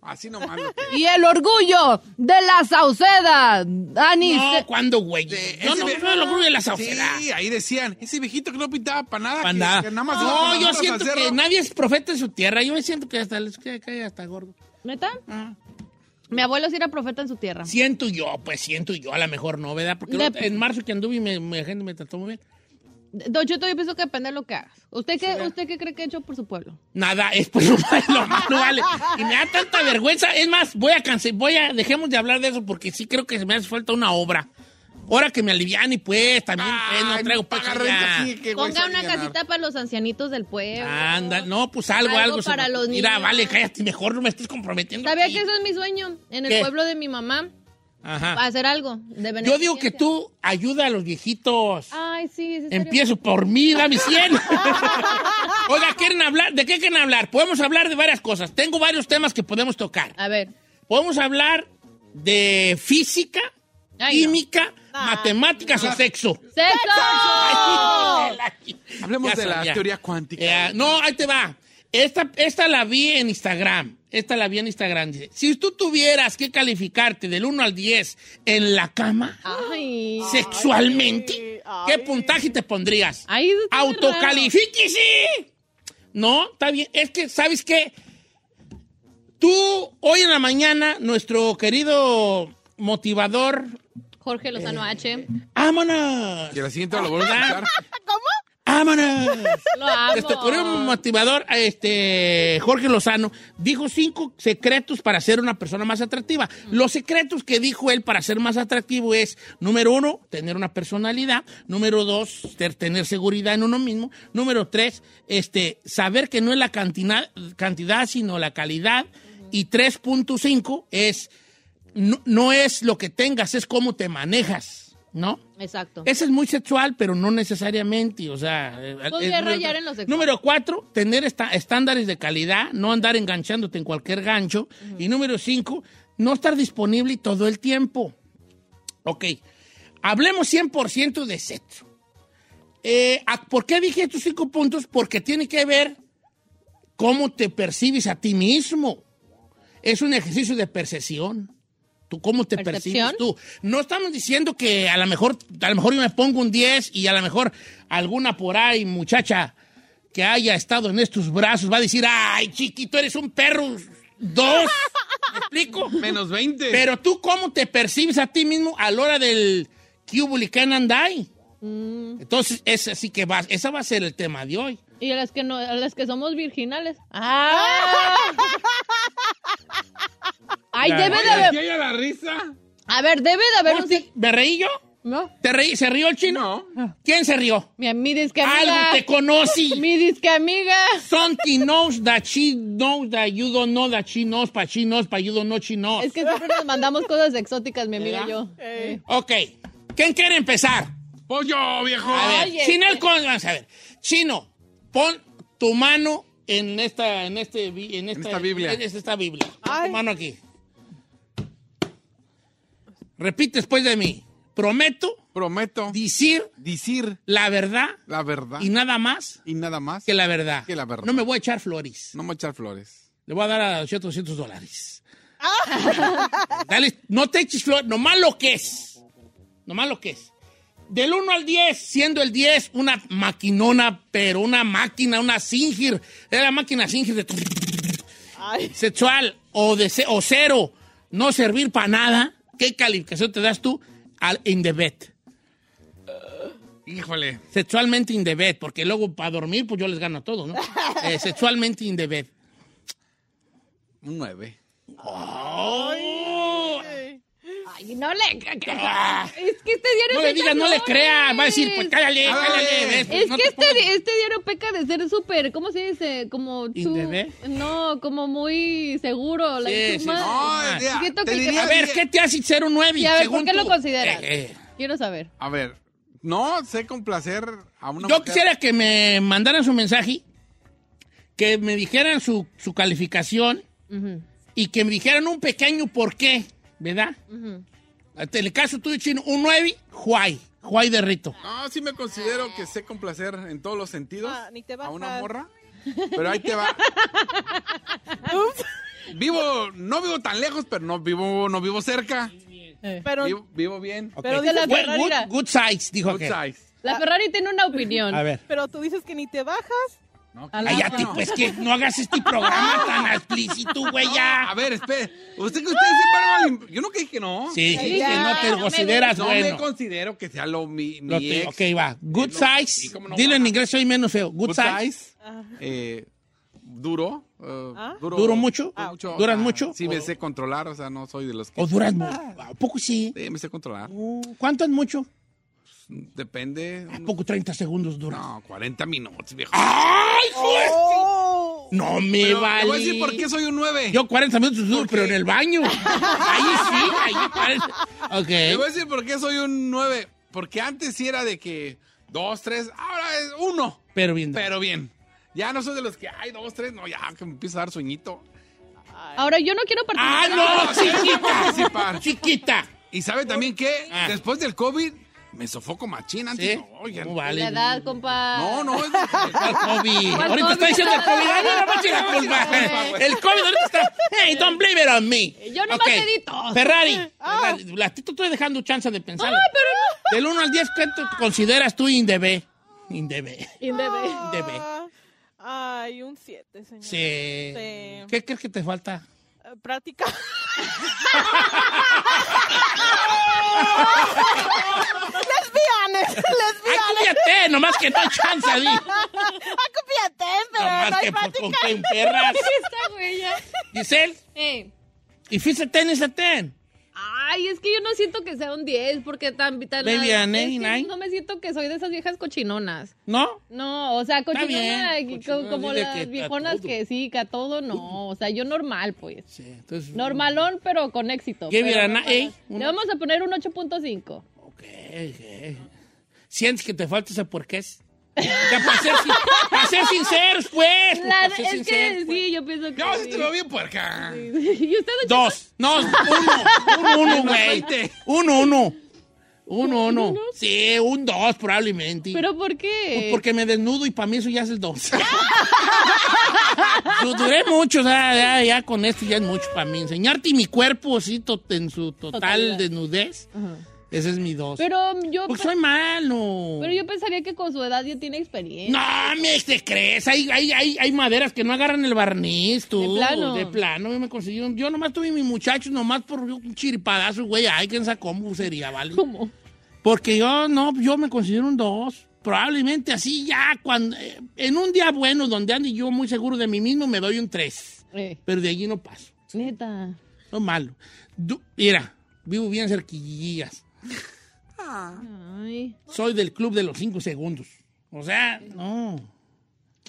Speaker 4: Así nomás. lo que-
Speaker 3: Y el orgullo de la Sauceda. Dani.
Speaker 2: No,
Speaker 3: se-
Speaker 2: ¿cuándo, güey? Yo no,
Speaker 4: Ese
Speaker 2: no, el orgullo de la sauceda.
Speaker 4: Sí, ahí decían, ese viejito que no pintaba para nada.
Speaker 2: Pa'
Speaker 4: que-
Speaker 2: nada.
Speaker 4: que más
Speaker 2: No, yo siento que nadie es profeta en su tierra. Yo me siento que hasta les cae, cae hasta gordo.
Speaker 3: ¿Neta?
Speaker 2: Ah.
Speaker 3: Mi abuelo sí era profeta en su tierra.
Speaker 2: Siento yo, pues siento yo, a lo mejor no, ¿verdad? Porque
Speaker 3: De-
Speaker 2: en marzo que anduve y me, me, gente me trató muy bien.
Speaker 3: Don Cheto, yo pienso que depende de lo que hagas. ¿Usted qué, ¿Usted qué cree que ha hecho por su pueblo?
Speaker 2: Nada, es pues lo más, lo no vale. Y me da tanta vergüenza. Es más, voy a cancelar, voy a, dejemos de hablar de eso porque sí creo que me hace falta una obra. Ahora que me aliviane, pues, también pues, no traigo para
Speaker 4: paga renta, sí, que güey,
Speaker 3: Ponga
Speaker 4: se
Speaker 3: una casita para los ancianitos del pueblo.
Speaker 2: Anda, no, pues algo,
Speaker 3: Algo
Speaker 2: algo. se
Speaker 3: para los
Speaker 2: Mira,
Speaker 3: niños.
Speaker 2: vale, cállate, mejor no me estés comprometiendo.
Speaker 3: ¿Sabía
Speaker 2: aquí.
Speaker 3: que eso es mi sueño? En el
Speaker 2: ¿Qué?
Speaker 3: pueblo de mi mamá,
Speaker 2: Ajá.
Speaker 3: hacer algo de
Speaker 2: Yo digo que tú ayuda a los viejitos.
Speaker 3: Ay, sí, sí.
Speaker 2: Empiezo por mí, dame 100. Oiga, ¿quieren hablar? ¿De qué quieren hablar? Podemos hablar de varias cosas. Tengo varios temas que podemos tocar.
Speaker 3: A ver.
Speaker 2: Podemos hablar de física,
Speaker 3: Ay, no.
Speaker 2: química, matemáticas o sexo.
Speaker 3: ¡Sexo!
Speaker 4: Hablemos
Speaker 2: Ya
Speaker 4: de la
Speaker 2: sabía.
Speaker 4: teoría cuántica.
Speaker 2: Eh, no, ahí te va. Esta, esta la vi en Instagram. Esta la vi en Instagram. Dice, si tú tuvieras que calificarte del 1 al 10 en la cama,
Speaker 3: Ay.
Speaker 2: sexualmente, ¿qué puntaje te pondrías?
Speaker 3: Ay.
Speaker 2: ¡Autocalifíquese! No, está bien. Es que, ¿sabes qué? Tú, hoy en la mañana, nuestro querido motivador...
Speaker 3: Jorge Lozano H.
Speaker 2: ¡Vámonos!
Speaker 4: Que la siguiente lo vuelvo a escuchar.
Speaker 2: ¡Vámonos!
Speaker 3: Lo amo.
Speaker 2: Nuestro motivador, este, Jorge Lozano, dijo cinco secretos para ser una persona más atractiva. Los secretos que dijo él para ser más atractivo es, número uno, tener una personalidad. Número dos, tener seguridad en uno mismo. Número tres, este, saber que no es la cantidad, cantidad sino la calidad. Y 3.5 es, no, no es lo que tengas, es cómo te manejas, ¿no?
Speaker 3: Exacto.
Speaker 2: Ese es muy sexual, pero no necesariamente, o sea... eh,
Speaker 3: Podría
Speaker 2: es-
Speaker 3: rayar en sexual.
Speaker 2: Número cuatro, tener esta- estándares de calidad, no andar enganchándote en cualquier gancho. Y número cinco, no estar disponible todo el tiempo. Ok, hablemos 100% de sexo. Eh, ¿a- ¿Por qué dije estos cinco puntos? Porque tiene que ver cómo te percibes a ti mismo. Es un ejercicio de percepción. ¿Tú cómo te
Speaker 3: ¿Percepción?
Speaker 2: percibes tú? No estamos diciendo que a lo mejor, a lo mejor yo me pongo un 10 y a lo mejor alguna por ahí muchacha que haya estado en estos brazos va a decir, ay, chiquito, eres un perro. Dos. ¿Me explico?
Speaker 4: Menos 20.
Speaker 2: Pero tú, ¿cómo te percibes a ti mismo a la hora del Cubuli Can and Die? Entonces, ese sí que va, esa va a ser el tema de hoy.
Speaker 3: Y a las que no, a las que somos virginales. ¡Ah! Ay, debe de haber.
Speaker 4: la risa.
Speaker 3: A ver, debe de haber un. sí-
Speaker 2: ¿Me reí yo?
Speaker 3: ¿No?
Speaker 2: ¿Te reí? ¿Se rió el chino?
Speaker 4: No.
Speaker 2: ¿Quién se rió?
Speaker 3: Mi, mi disque amiga.
Speaker 2: Algo te conocí.
Speaker 3: Mi disque amiga.
Speaker 2: Something knows that she knows that you don't know that she knows, but she knows, but you don't know she knows.
Speaker 3: Es que siempre nos mandamos cosas exóticas, mi amiga y yo.
Speaker 2: Ok. ¿Quién quiere empezar?
Speaker 4: Pues yo, viejo.
Speaker 2: A ver,
Speaker 3: Oye,
Speaker 2: Chino, el
Speaker 3: este-
Speaker 2: con- vamos a ver. Chino, pon tu mano en esta, en este, en esta,
Speaker 4: esta Biblia.
Speaker 2: En esta Biblia. Pon tu mano aquí. Repite después de mí. Prometo
Speaker 4: Prometo
Speaker 2: decir
Speaker 4: decir
Speaker 2: la verdad
Speaker 4: la verdad
Speaker 2: y nada más
Speaker 4: y nada más
Speaker 2: que la verdad.
Speaker 4: Que la verdad.
Speaker 2: No me voy a echar flores.
Speaker 4: No me voy a echar flores.
Speaker 2: Le voy a dar a 200, 200 dólares. Dale, no te eches flores, nomás lo que es. Nomás lo que es. Del 1 al 10, siendo el 10 una maquinona, pero una máquina, una Singer. Era la máquina Singer de sexual o, de, o cero, no servir para nada. ¿Qué calificación te das tú al in the bed?
Speaker 4: Híjole.
Speaker 2: Sexualmente in the bed, porque luego para dormir, pues yo les gano a todos, ¿no? Eh, sexualmente in the bed.
Speaker 4: Un 9.
Speaker 3: Ay, no le.
Speaker 2: Ah.
Speaker 3: Es que este diario
Speaker 2: No le digas, no le
Speaker 3: flores.
Speaker 2: crea. Va a decir, pues cállale, cállale. ¿ves?
Speaker 3: Es
Speaker 2: No
Speaker 3: que
Speaker 2: te
Speaker 3: este,
Speaker 2: pongas-
Speaker 3: este diario peca de ser súper, ¿cómo se dice? Como
Speaker 2: ¿In
Speaker 3: tú-? No, como muy seguro. like,
Speaker 2: Sí, sí.
Speaker 4: No, ya, te
Speaker 3: que-
Speaker 4: diría
Speaker 2: A ver. ¿qué te hace ser un 9?
Speaker 3: Y a ver, ¿por qué lo consideras?
Speaker 2: Eh, eh.
Speaker 3: Quiero saber.
Speaker 4: A ver, no sé complacer a una
Speaker 2: Yo
Speaker 4: mujer.
Speaker 2: quisiera que me mandaran su mensaje, que me dijeran su, su calificación y que me dijeran un pequeño por qué, ¿verdad? En el caso tuyo, Chino, un 9, Juay. Juay de Rito.
Speaker 4: No, sí me considero que sé complacer en todos los sentidos
Speaker 9: Ah, ni te
Speaker 4: a una morra. Pero ahí te va. vivo, no vivo tan lejos, pero no vivo, no vivo cerca.
Speaker 9: Pero,
Speaker 4: Vivo, vivo bien.
Speaker 9: pero,
Speaker 2: Ok.
Speaker 9: dices,
Speaker 3: la Ferrari
Speaker 2: good- size, dijo
Speaker 4: Good
Speaker 2: que.
Speaker 4: size.
Speaker 3: La Ferrari tiene una opinión.
Speaker 2: A ver.
Speaker 9: pero tú dices que ni te bajas.
Speaker 4: No,
Speaker 2: Cállate,
Speaker 4: no.
Speaker 2: pues que no hagas este programa tan explícito, güey,
Speaker 4: No,
Speaker 2: ya.
Speaker 4: a ver, espere. Usted que ustedes siempre Yo no dije que no.
Speaker 2: Sí, sí,
Speaker 3: Ya,
Speaker 2: que no te
Speaker 3: no me
Speaker 2: consideras
Speaker 4: No me considero que sea lo mi, mi
Speaker 2: Lo te-
Speaker 4: ex.
Speaker 2: ok, va. Good
Speaker 4: No,
Speaker 2: size.
Speaker 4: ¿y cómo no
Speaker 2: Dilo
Speaker 4: va?
Speaker 2: en inglés, soy menos feo. Good,
Speaker 4: Good
Speaker 2: size.
Speaker 4: size. Eh, duro. eh, duro
Speaker 2: ¿Duro mucho?
Speaker 4: mucho.
Speaker 2: ¿Duras
Speaker 4: Ah,
Speaker 2: mucho?
Speaker 4: Sí, me sé controlar, o sea, no soy de los que...
Speaker 2: ¿O duras mucho? ¿A poco sí?
Speaker 4: Sí, me sé controlar.
Speaker 2: ¿Cuánto es mucho?
Speaker 4: Depende.
Speaker 2: ¿A poco 30 segundos dura?
Speaker 4: No, 40 minutos, viejo.
Speaker 2: ¡Ay, No me
Speaker 4: Pero
Speaker 2: vale.
Speaker 4: Te voy a decir por qué soy un 9.
Speaker 2: Yo 40 minutos duro, pero en el baño. Ahí sí, ahí parece. Ok.
Speaker 4: Te voy a decir por qué soy un 9. Porque antes sí era de que 2, 3, ahora es 1.
Speaker 2: Pero bien.
Speaker 4: Pero bien. Ya no soy de los que, ay, 2, 3, no, ya que me empieza a dar sueñito.
Speaker 3: Ahora, yo no quiero
Speaker 2: ¡Ah,
Speaker 3: participar.
Speaker 2: no!
Speaker 4: participar.
Speaker 2: ¡Chiquita!
Speaker 4: Y sabe también que
Speaker 2: Ah.
Speaker 4: después del COVID me sofoco machín antes.
Speaker 2: ¿Sí?
Speaker 4: No, oigan.
Speaker 2: ¿Cómo vale?
Speaker 3: La edad, compa.
Speaker 4: No, no, es
Speaker 2: ¿Cuál COVID?
Speaker 3: ¿Cuál
Speaker 2: Ahorita está
Speaker 3: COVID?
Speaker 2: diciendo el COVID. Ay, no, no, chica,
Speaker 4: No,
Speaker 2: culpa.
Speaker 4: no, no,
Speaker 2: El COVID ahorita está. Hey, don't blame it on me.
Speaker 3: Yo nomás
Speaker 2: Ok.
Speaker 3: te di tos.
Speaker 2: Ferrari. Ferrari, La te estoy dejando chance de pensar.
Speaker 3: Ay, pero
Speaker 2: Del 1 al 10, ¿cuánto consideras tú indebe? Indebe.
Speaker 3: no. Indebe.
Speaker 2: Indebe.
Speaker 9: Ah, Ay, un 7, señor.
Speaker 2: Sí.
Speaker 9: Sí.
Speaker 2: ¿Qué crees que te falta?
Speaker 9: Eh, Práctica. Lesbianes, lesbianes.
Speaker 2: Fíjate, nomás que no hay chance, Adi.
Speaker 9: Acopiate, pero
Speaker 2: Nomás
Speaker 9: no hay
Speaker 2: que pues,
Speaker 9: práctica.
Speaker 2: con qué perras.
Speaker 3: Esta güey ya.
Speaker 2: Giselle,
Speaker 3: Eh.
Speaker 2: ¿y fuiste tenis a ten?
Speaker 3: Ay, es que yo no siento que sea un 10, porque tan
Speaker 2: nine.
Speaker 3: no me siento que soy de esas viejas cochinonas.
Speaker 2: ¿No?
Speaker 3: No, o sea,
Speaker 2: Está bien,
Speaker 3: cochinonas y co-
Speaker 2: cochinonas,
Speaker 3: como las
Speaker 2: que
Speaker 3: viejonas que sí, que a todo no. O sea, yo normal, pues.
Speaker 2: Sí, entonces.
Speaker 3: Normalón, pero con éxito.
Speaker 2: Give
Speaker 3: pero no Le vamos a poner un 8.5.
Speaker 2: Ok, ok. ¿Sientes que te falta ese por qué es? Ya, para, ser, sin- para ser sinceros, pues.
Speaker 3: La-
Speaker 2: para ser
Speaker 3: es que
Speaker 2: sinceros, pues.
Speaker 3: sí, yo pienso que.
Speaker 4: Yo sí
Speaker 3: sí.
Speaker 4: te lo veo bien puerca.
Speaker 3: ¿Y usted, don
Speaker 2: Dos. No, uno. Uno, uno, güey.
Speaker 4: 20.
Speaker 2: Uno, uno. Uno, uno. Sí, un dos probablemente.
Speaker 3: ¿Pero por qué?
Speaker 2: Pues porque me desnudo y para mí eso ya es el dos. Du- Duré mucho, o sea, ya, ya con esto ya es mucho para mí. Enseñarte mi cuerpo así to- en su total
Speaker 3: Totalidad.
Speaker 2: desnudez, ese es mi dos.
Speaker 3: Pero yo.
Speaker 2: Porque
Speaker 3: pe-
Speaker 2: soy malo.
Speaker 3: Pero yo pensaría que con su edad ya tiene experiencia.
Speaker 2: No, me te crees. Hay, hay, hay, hay maderas que no agarran el barniz, tú.
Speaker 3: De plano.
Speaker 2: De plano, yo me conseguí. un- Yo nomás tuve mis muchachos, nomás por un chiripadazo, güey. Ay, quién sabe cómo sería, ¿vale?
Speaker 3: ¿Cómo?
Speaker 2: Porque yo, no, yo me considero un dos. Probablemente así ya, cuando, eh, en un día bueno donde ande yo muy seguro de mí mismo, me doy un tres.
Speaker 3: Eh,
Speaker 2: Pero de allí no paso.
Speaker 3: neta.
Speaker 2: No malo. Du- mira, vivo bien cerquillas.
Speaker 3: Ay.
Speaker 2: Soy del club de los cinco segundos. O sea, no.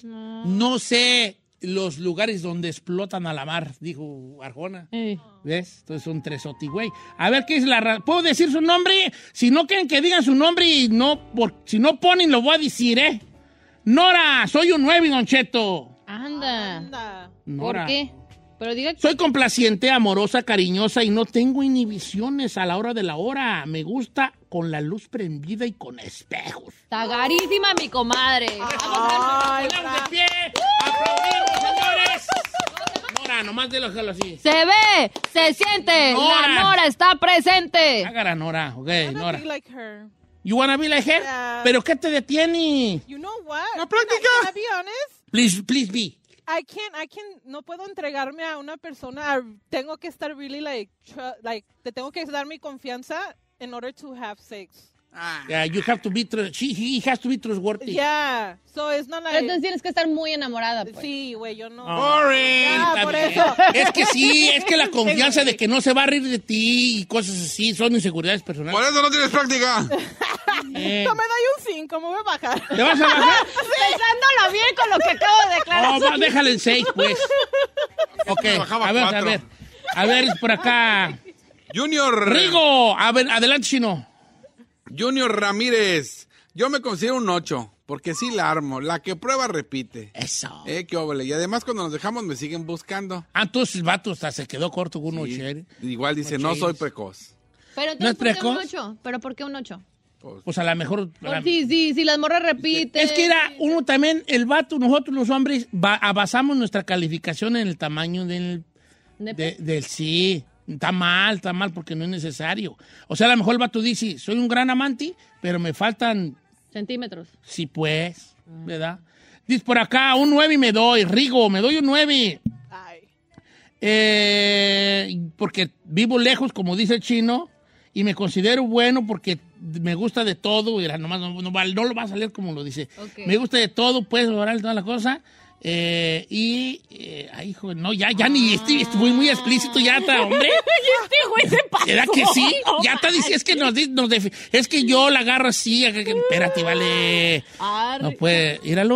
Speaker 3: No.
Speaker 2: No sé los lugares donde explotan a la mar, dijo Arjona.
Speaker 3: Eh.
Speaker 2: ¿Ves? Entonces son tres güey. A ver, ¿qué es la ra- ¿Puedo decir su nombre? Si no quieren que digan su nombre y no, por, si no ponen, lo voy a decir, ¿eh? Nora, soy un nueve, Don Cheto.
Speaker 3: Anda.
Speaker 9: Anda.
Speaker 2: Nora.
Speaker 3: ¿Por qué? Pero diga que.
Speaker 2: Soy complaciente, amorosa, cariñosa y no tengo inhibiciones a la hora de la hora. Me gusta con la luz prendida y con espejos.
Speaker 3: Tagarísima mi comadre.
Speaker 9: Ay,
Speaker 2: ¡Ponemos de pie! ¡Aplaudimos, señores! Nora, nomás de los que lo así.
Speaker 3: Se ve, se siente.
Speaker 2: Nora.
Speaker 3: La Nora está presente.
Speaker 2: Hágala, Nora. Ok,
Speaker 9: I
Speaker 2: Nora.
Speaker 9: be like her.
Speaker 2: You wanna be like her?
Speaker 9: Yeah.
Speaker 2: ¿Pero qué te detiene?
Speaker 9: You know what?
Speaker 4: La práctica.
Speaker 9: Can I, can I be honest?
Speaker 2: Please, please be.
Speaker 9: I can't, I can, no puedo entregarme a una persona. Tengo que estar really like, like, te tengo que dar mi confianza in order to have sex.
Speaker 2: Yeah, you have to be, she, he has to be trustworthy.
Speaker 9: Yeah. So it's not like.
Speaker 3: entonces tienes que estar muy enamorada, pues.
Speaker 9: Sí, güey, yo no.
Speaker 4: Boring.
Speaker 9: Ya,
Speaker 2: Está
Speaker 9: por eso.
Speaker 2: Es que sí, es que la confianza de que no se va a reír de ti y cosas así son inseguridades personales.
Speaker 4: Por eso no tienes práctica.
Speaker 2: Eh,
Speaker 9: No me doy un 5, me voy a bajar.
Speaker 2: ¿Te vas a bajar?
Speaker 3: Pensándolo bien con lo que acabo de declarar.
Speaker 2: No, va, déjale el 6, pues. Ok, a ver, a ver. A ver, por acá.
Speaker 4: Junior.
Speaker 2: Rigo, a ver, adelante, Chino.
Speaker 4: Junior Ramírez. Yo me considero un 8, porque sí la armo. La que prueba repite.
Speaker 2: Eso.
Speaker 4: Eh, qué óvole. Y además cuando nos dejamos me siguen buscando.
Speaker 2: Ah, entonces el vato hasta se quedó corto con uno
Speaker 4: Sí.
Speaker 2: chévere.
Speaker 4: Igual dice, no soy precoz.
Speaker 3: Pero
Speaker 2: ¿No es
Speaker 3: entonces, ¿por qué un
Speaker 2: precoz?
Speaker 3: 8? ¿Pero por qué un 8?
Speaker 2: Pues a lo mejor. a la-
Speaker 3: Sí, sí, si las morras repiten.
Speaker 2: Es que era uno también, el vato, nosotros los hombres, ba- basamos nuestra calificación en el tamaño del, de- del sí. Está mal, está mal porque no es necesario. O sea, a lo mejor el vato dice, soy un gran amante, pero me faltan,
Speaker 3: Centímetros.
Speaker 2: sí pues, ¿verdad? Dice por acá, un 9 y me doy, Rigo, me doy un 9.
Speaker 9: Ay.
Speaker 2: Eh, porque vivo lejos, como dice el chino, y me considero bueno porque me gusta de todo, y nomás no, no no lo va a salir como lo dice. Me gusta de todo, pues, oral, toda la cosa, Eh, y, eh, ay, hijo, no, ya, ya ni, estoy, estoy muy explícito ya está, hombre.
Speaker 3: este güey se pasó.
Speaker 2: ¿Verdad que sí?
Speaker 3: No
Speaker 2: Ya está diciendo, es que nos, nos es que yo la agarro así, que- espérate, vale. No puede,
Speaker 3: el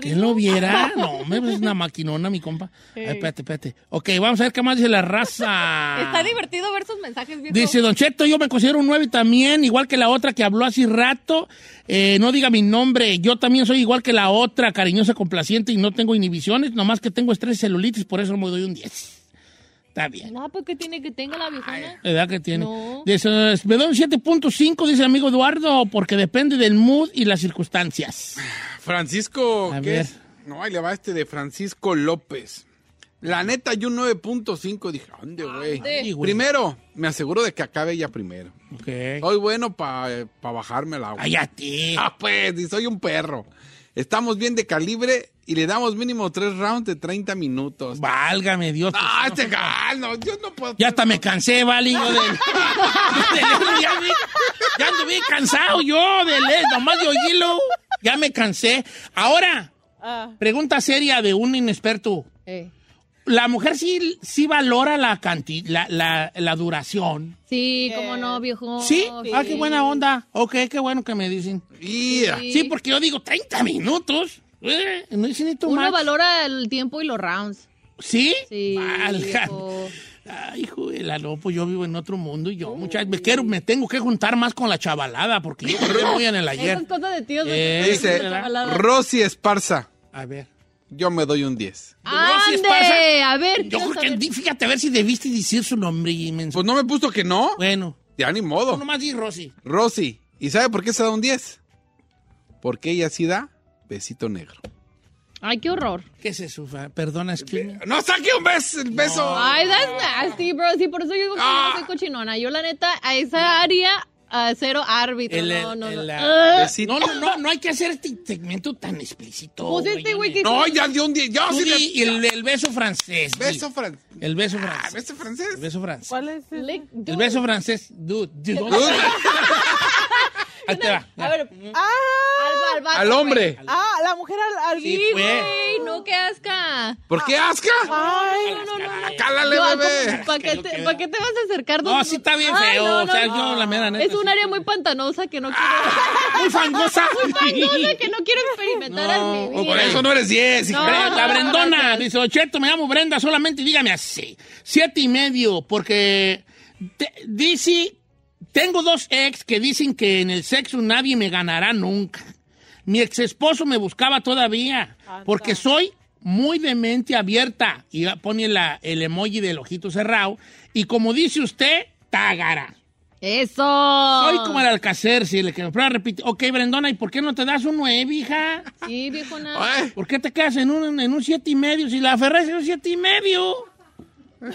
Speaker 2: ¿Quién lo viera? No, hombre, pues es una maquinona, mi compa. Ay, espérate, espérate. Ok, vamos a ver qué más dice la raza.
Speaker 3: Está divertido ver sus mensajes, viejo.
Speaker 2: Dice Don Cheto, yo me considero un 9 también, igual que la otra que habló hace rato. Eh, no diga mi nombre, yo también soy igual que la otra, cariñosa, complaciente y no tengo inhibiciones, nomás que tengo estrés y celulitis, por eso me doy un 10. Está bien.
Speaker 3: No, porque tiene que tenga la viejona.
Speaker 2: La edad que tiene.
Speaker 3: No.
Speaker 2: Dice, me doy un 7.5, dice el amigo Eduardo, porque depende del mood y las circunstancias.
Speaker 4: Francisco,
Speaker 2: A
Speaker 4: ¿qué
Speaker 2: ver.
Speaker 4: es? No, ahí le va este de Francisco López. La neta, yo un 9.5. Dije, ¿dónde, güey? Primero, me aseguro de que acabe ella primero.
Speaker 2: Ok.
Speaker 4: Soy bueno para bajarme el agua.
Speaker 2: Cállate.
Speaker 4: Ah, pues, y soy un perro. Estamos bien de calibre y le damos mínimo tres rounds de 30 minutos.
Speaker 2: Válgame Dios. pues,
Speaker 4: Ah,
Speaker 2: no
Speaker 4: este
Speaker 2: sé.
Speaker 4: gal, no, yo no puedo.
Speaker 2: Ya hasta me cansé, vale, yo de, ya, me- ya ando bien cansado yo de leer, nomás de oírlo, ya me cansé. Ahora,
Speaker 9: Ah,
Speaker 2: pregunta seria de un inexperto.
Speaker 3: Eh.
Speaker 2: La mujer sí, sí valora la, canti la, la, la duración.
Speaker 3: Sí, cómo no, viejo.
Speaker 2: ¿Sí? Ah, qué buena onda. Ok, qué bueno que me dicen.
Speaker 4: Yeah.
Speaker 2: Sí, porque yo digo 30 minutos. Eh, no hice ni
Speaker 3: Uno
Speaker 2: match.
Speaker 3: valora el tiempo y los rounds.
Speaker 2: ¿Sí?
Speaker 3: Sí, viejo.
Speaker 2: Ay, hijo de la no, pues yo vivo en otro mundo y yo muchas me quiero, me tengo que juntar más con la chavalada porque yo quedé muy en el ayer.
Speaker 3: Esas cosas de tíos.
Speaker 2: Eh,
Speaker 4: Dice. Rosy Esparza.
Speaker 2: A ver.
Speaker 4: Yo me doy un 10.
Speaker 2: Rosy Esparza.
Speaker 3: ¡Ande! A ver,
Speaker 2: Yo creo que
Speaker 3: saber.
Speaker 2: fíjate a ver si debiste decir su nombre inmenso.
Speaker 4: Pues no me puso que no.
Speaker 2: Bueno,
Speaker 4: Ya ni modo.
Speaker 2: nomás di Rosy.
Speaker 4: Rosy. ¿Y sabe por qué se da un 10? Porque ella sí da besito negro.
Speaker 3: Ay, qué horror.
Speaker 2: ¿Qué es eso? Perdona, es que...
Speaker 4: No saque un beso, el beso.
Speaker 3: Ay, that's nasty, bro. Sí, por eso yo digo que
Speaker 4: Ah.
Speaker 3: no soy cochinona. Yo, la neta, a esa área, a cero árbitro.
Speaker 2: El-
Speaker 3: no, no,
Speaker 2: el-
Speaker 3: no.
Speaker 2: la-
Speaker 3: Ah.
Speaker 4: Besito.
Speaker 2: No, no, no, no hay que hacer este segmento tan explícito.
Speaker 3: Pues este güey que-
Speaker 4: No, ya dio un 10. Yo
Speaker 2: Tú
Speaker 4: sí
Speaker 2: di el, el beso francés.
Speaker 4: Beso francés.
Speaker 2: El beso
Speaker 4: Ah,
Speaker 2: francés.
Speaker 4: beso francés.
Speaker 2: El beso francés.
Speaker 9: ¿Cuál es el?
Speaker 3: Le-
Speaker 2: El beso francés. Dude, dude, ¿dónde-
Speaker 4: Dude.
Speaker 2: Ahí te va.
Speaker 3: A ver,
Speaker 9: Ah,
Speaker 3: al, al vato,
Speaker 4: Al hombre.
Speaker 9: ah, la mujer al, al
Speaker 2: Sí,
Speaker 3: güey. no, qué asca.
Speaker 4: ¿Por qué asca?
Speaker 9: Ay,
Speaker 3: No, no, no.
Speaker 4: Cálale, bebé.
Speaker 3: ¿Para qué, te- pa' qué te vas a acercar?
Speaker 2: No, sí está bien feo. o sea, yo la mera neta.
Speaker 3: Es un área muy pantanosa que no quiero...
Speaker 2: Muy fangosa.
Speaker 3: muy pantanosa que no quiero experimentar
Speaker 2: No, ok.
Speaker 3: vida.
Speaker 4: Por eso no eres 10.
Speaker 3: No.
Speaker 4: hija.
Speaker 2: Bre- La Brendona dice, Ocheto, me llamo Brenda, solamente dígame así. Siete y medio, porque te- dice, tengo dos ex que dicen que en el sexo nadie me ganará nunca. Mi ex esposo me buscaba todavía, porque soy muy de mente abierta. Y pone la- el emoji del ojito cerrado. Y como dice usted, tágara.
Speaker 3: ¡Eso!
Speaker 2: Soy como el Alcacer, si le quiero repite. Ok, Brendona, ¿y por qué no te das un nueve, hija?
Speaker 3: Sí, viejona.
Speaker 4: Ay,
Speaker 2: ¿Por qué te quedas en un, en un siete y medio? Si la Ferrari es un siete y medio.
Speaker 3: Ya,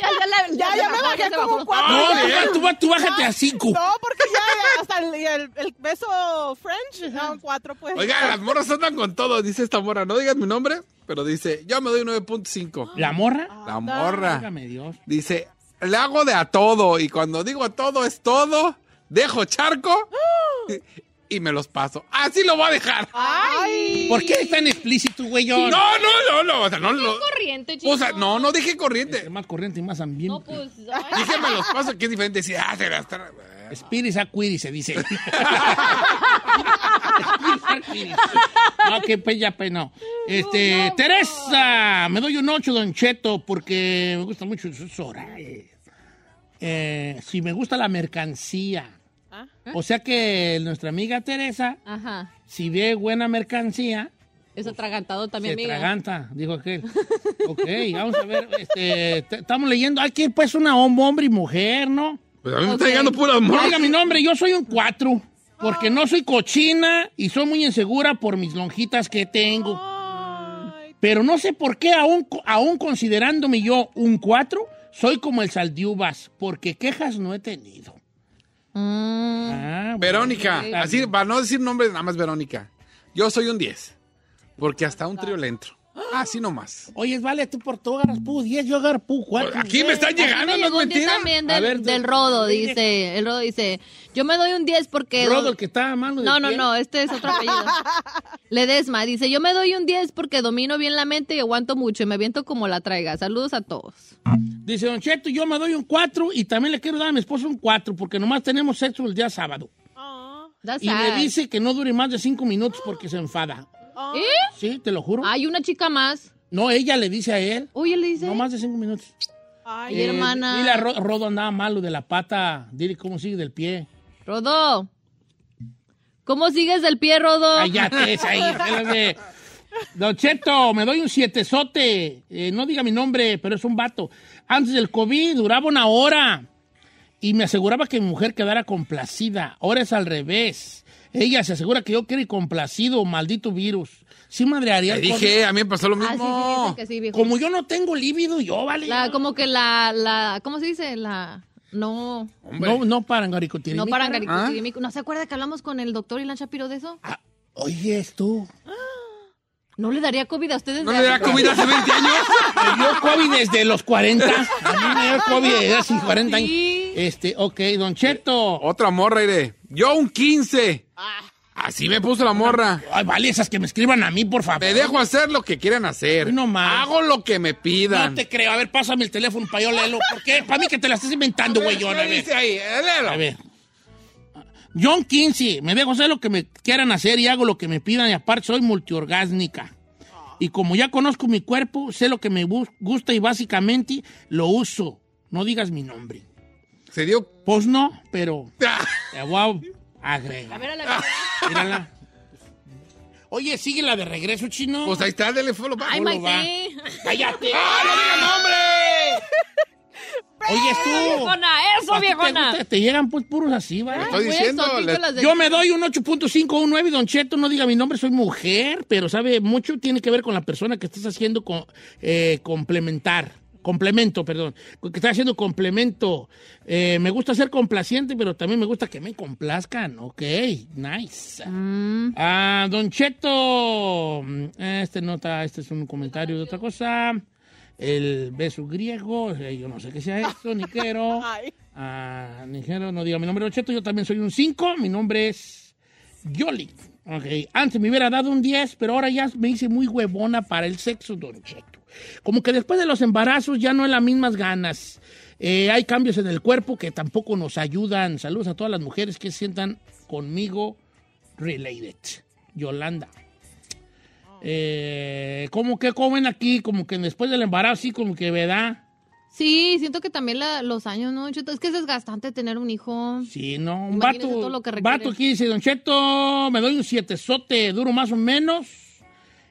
Speaker 3: ya, la-
Speaker 9: Ya, ya me
Speaker 3: bajó,
Speaker 9: bajé como cuatro.
Speaker 2: No,
Speaker 9: ya,
Speaker 2: tú, tú bájate a cinco.
Speaker 9: No, porque ya, ya hasta el, el, el beso French, no, cuatro pues.
Speaker 4: Oiga, las morras andan con todo. Dice esta morra. No digas mi nombre, pero dice, yo me doy 9.5.
Speaker 2: ¿La morra?
Speaker 4: La morra.
Speaker 2: Dios.
Speaker 4: Dice, le hago de a todo. Y cuando digo a todo es todo, dejo charco y me los paso. Así lo voy a dejar.
Speaker 9: Ay.
Speaker 2: ¿Por qué es tan explícito, güey?
Speaker 4: No, no, no, no. O sea, no, lo-
Speaker 3: corriente, chico.
Speaker 4: o sea, no, no dije corriente.
Speaker 2: Es más corriente y más ambiente.
Speaker 3: No, pues... ay.
Speaker 4: Dije me los paso, que es diferente. decir, ah, se gastan.
Speaker 2: Spiris Aquiri se dice. no, que pues no. Este, Teresa, me doy un 8, Don Cheto, porque me gusta mucho sus horarios. Eh, si me gusta la mercancía.
Speaker 9: Ah.
Speaker 2: O sea que nuestra amiga Teresa,
Speaker 3: Ajá.
Speaker 2: si ve buena mercancía,
Speaker 3: Es atragantado también,
Speaker 2: se
Speaker 3: amiga.
Speaker 2: traganta, dijo aquel. Ok, vamos a ver, este, estamos leyendo, aquí pues una hom- hombre y mujer, ¿no?
Speaker 4: Pues a mí me está llegando pura
Speaker 2: No
Speaker 4: morra.
Speaker 2: diga mi nombre, yo soy un 4, porque no soy cochina y soy muy insegura por mis lonjitas que tengo.
Speaker 9: Ay,
Speaker 2: Pero no sé por qué, aún, aún considerándome yo un 4, soy como el saldiubas, porque quejas no he tenido.
Speaker 3: Mm.
Speaker 2: Ah.
Speaker 4: Verónica, así, para no decir nombres, nada más Verónica. Yo soy un 10. Porque hasta un trío le entro. Así nomás.
Speaker 2: Oye, vale, tú por tú agarras pu 10, yo agarro pu 4.
Speaker 4: Aquí me están llegando, no es
Speaker 3: llegó un 10
Speaker 4: mentira.
Speaker 3: también
Speaker 2: A
Speaker 3: del,
Speaker 2: ver,
Speaker 3: del Rodo, dice. El Rodo dice, yo me doy un 10 porque...
Speaker 2: Rodo, el que está malo de
Speaker 3: No, no, no, este es otro apellido. Ledesma dice, yo me doy un 10 porque domino bien la mente y aguanto mucho y me aviento como la traiga. Saludos a todos.
Speaker 2: Dice Don Cheto, yo me doy un 4 y también le quiero dar a mi esposo un 4 porque nomás tenemos sexo el día sábado.
Speaker 3: That's
Speaker 2: Y me
Speaker 3: sad.
Speaker 2: dice que no dure más de 5 minutos porque se enfada.
Speaker 3: ¿Eh?
Speaker 2: Sí, te lo juro.
Speaker 3: Hay una chica más.
Speaker 2: No, ella le dice a él.
Speaker 3: Oye, le dice.
Speaker 2: No más de 5 minutos.
Speaker 3: Ay,
Speaker 2: Eh,
Speaker 3: hermana.
Speaker 2: Dile a Ro- Rodo andaba malo de la pata. Dile cómo sigue del pie.
Speaker 3: Rodo. ¿Cómo sigues del pie, Rodo?
Speaker 2: Cállate, esa ahí. Don Cheto, me doy un sietezote. Eh, no diga mi nombre, pero es un vato. Antes del COVID duraba una hora y me aseguraba que mi mujer quedara complacida. Ahora es al revés. Ella se asegura que yo quiero ir complacido, maldito virus. Sí, madrearía.
Speaker 4: Te dije,
Speaker 2: COVID.
Speaker 4: a mí me pasó lo
Speaker 3: Ah, sí,
Speaker 4: mismo.
Speaker 3: sí.
Speaker 2: Como yo no tengo líbido, yo, vale.
Speaker 3: La, como que la, la, ¿cómo se dice? La, no,
Speaker 2: No, no paran, Garicotiri.
Speaker 3: no para
Speaker 4: ¿Ah?
Speaker 3: ¿No se acuerda que hablamos con el doctor Ilan Shapiro de eso?
Speaker 2: Oye, esto.
Speaker 3: ¿No le daría COVID a ustedes?
Speaker 4: ¿No le da comida hace 20 años?
Speaker 2: Me dio COVID desde los 40. A mí me dio COVID desde hace 40 años.
Speaker 3: Sí.
Speaker 2: Este, ok, Don Cheto.
Speaker 4: Otra morra, iré. Yo un 15. Así me puso la morra.
Speaker 2: Ay, vale, esas que me escriban a mí, por favor.
Speaker 4: Me dejo hacer lo que quieran hacer.
Speaker 2: No más.
Speaker 4: Hago lo que me pidan.
Speaker 2: No te creo. A ver, pásame el teléfono para yo leerlo. ¿Por qué? Para mí que te la estás inventando, güey. A
Speaker 4: ¿Qué
Speaker 2: ver.
Speaker 4: dice ahí? Eh, léelo.
Speaker 2: A ver. John 15. Me dejo hacer lo que me quieran hacer y hago lo que me pidan. Y aparte soy multiorgásnica. Y como ya conozco mi cuerpo, sé lo que me gusta y básicamente lo uso. No digas mi nombre.
Speaker 4: Se dio.
Speaker 2: Pues no, pero te voy a agregar.
Speaker 3: A ver, a la
Speaker 2: Mírala. Oye, sigue la de regreso, chino.
Speaker 4: Pues ahí está, dele follow back.
Speaker 3: Ay. Maite.
Speaker 2: ¡Cállate!
Speaker 4: ¡Ah, no diga nombre!
Speaker 2: Oye, tú.
Speaker 3: Viejona, eso,
Speaker 2: ¿A ti te
Speaker 3: viejona.
Speaker 2: gusta? Te, llegan pues puros así, ¿vale?
Speaker 4: Estoy diciendo,
Speaker 2: Yo me doy un 8.5 o un 9 y Don Cheto no diga mi nombre, soy mujer, pero sabe, mucho tiene que ver con la persona que estás haciendo con, eh, complementar. Complemento, perdón. Que estás haciendo complemento. Eh, me gusta ser complaciente, pero también me gusta que me complazcan. Ok, nice. Ah, Don Cheto. Este nota, este es un comentario de otra cosa. El beso griego, eh, yo no sé qué sea esto, ni quiero. Ah, ni quiero, no diga mi nombre, Don Cheto, yo también soy un 5, mi nombre es Yoli. Ok, antes me hubiera dado un 10, pero ahora ya me hice muy huevona para el sexo, Don Cheto. Como que después de los embarazos ya no hay las mismas ganas. Eh, hay cambios en el cuerpo que tampoco nos ayudan. Saludos a todas las mujeres que se sientan conmigo related. Yolanda. Eh, como que comen aquí, como que después del embarazo, sí, como que, ¿verdad?
Speaker 3: Sí, siento que también la- los años, ¿no? Cheto? Es que es desgastante tener un hijo.
Speaker 2: Sí, no. Un
Speaker 3: Imagínese
Speaker 2: vato,
Speaker 3: todo lo que
Speaker 2: vato aquí dice, Don Cheto, me doy un siete sote, duro más o menos,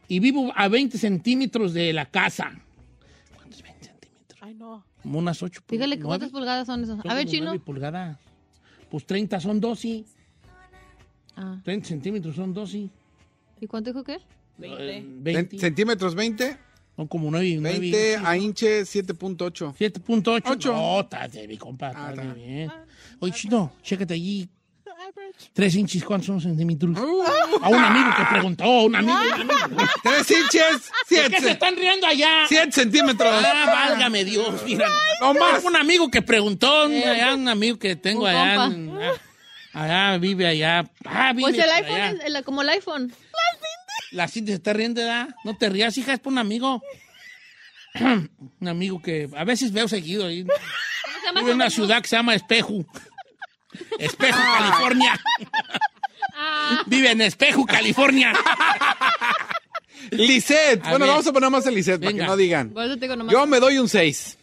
Speaker 2: y vivo a 20 centímetros de la casa. ¿Cuántos 20 centímetros?
Speaker 9: Ay, no.
Speaker 2: Como unas 8
Speaker 3: Dígale cuántas pulgadas son esas. A ver, chino.
Speaker 2: pulgadas. Pues 30 son 12.
Speaker 3: Ah,
Speaker 2: 30 centímetros son 12.
Speaker 3: ¿Y cuánto dijo que?
Speaker 2: Eh,
Speaker 4: Cent-
Speaker 2: 20.
Speaker 4: Centímetros 20.
Speaker 2: Son como 9
Speaker 4: 20 a inches 7.8.
Speaker 2: 7.8.
Speaker 4: Ocho.
Speaker 2: No, estás de mi compa,
Speaker 4: Ah, está.
Speaker 2: bien. Oye, chino, chécate allí. Tres inches, ¿cuántos son centímetros? A un amigo que preguntó, a un amigo, un amigo.
Speaker 4: 3 inches
Speaker 2: ¿De qué se
Speaker 4: 7.
Speaker 2: están riendo allá?
Speaker 4: 7 centímetros.
Speaker 2: Ah, válgame Dios, mira.
Speaker 4: No más.
Speaker 2: Un amigo que preguntó, un- allá, un amigo que tengo allá, en- allá, allá, vive allá. Ah, vive
Speaker 3: Pues el
Speaker 2: por
Speaker 3: iPhone
Speaker 2: allá.
Speaker 3: es el- como el iPhone.
Speaker 2: La Cindy se está riendo, ¿verdad? No te rías, hija, es por un amigo. un amigo que a veces veo seguido ahí.
Speaker 3: ¿Cómo se llama
Speaker 2: Vive en una ciudad que se llama Espejo. Espejo, California.
Speaker 3: Ah,
Speaker 2: Vive en Espejo, California.
Speaker 4: Lisette.
Speaker 2: A
Speaker 4: Bueno,
Speaker 2: ver.
Speaker 4: vamos a poner más el Lisette para que no digan. Yo me doy un 6.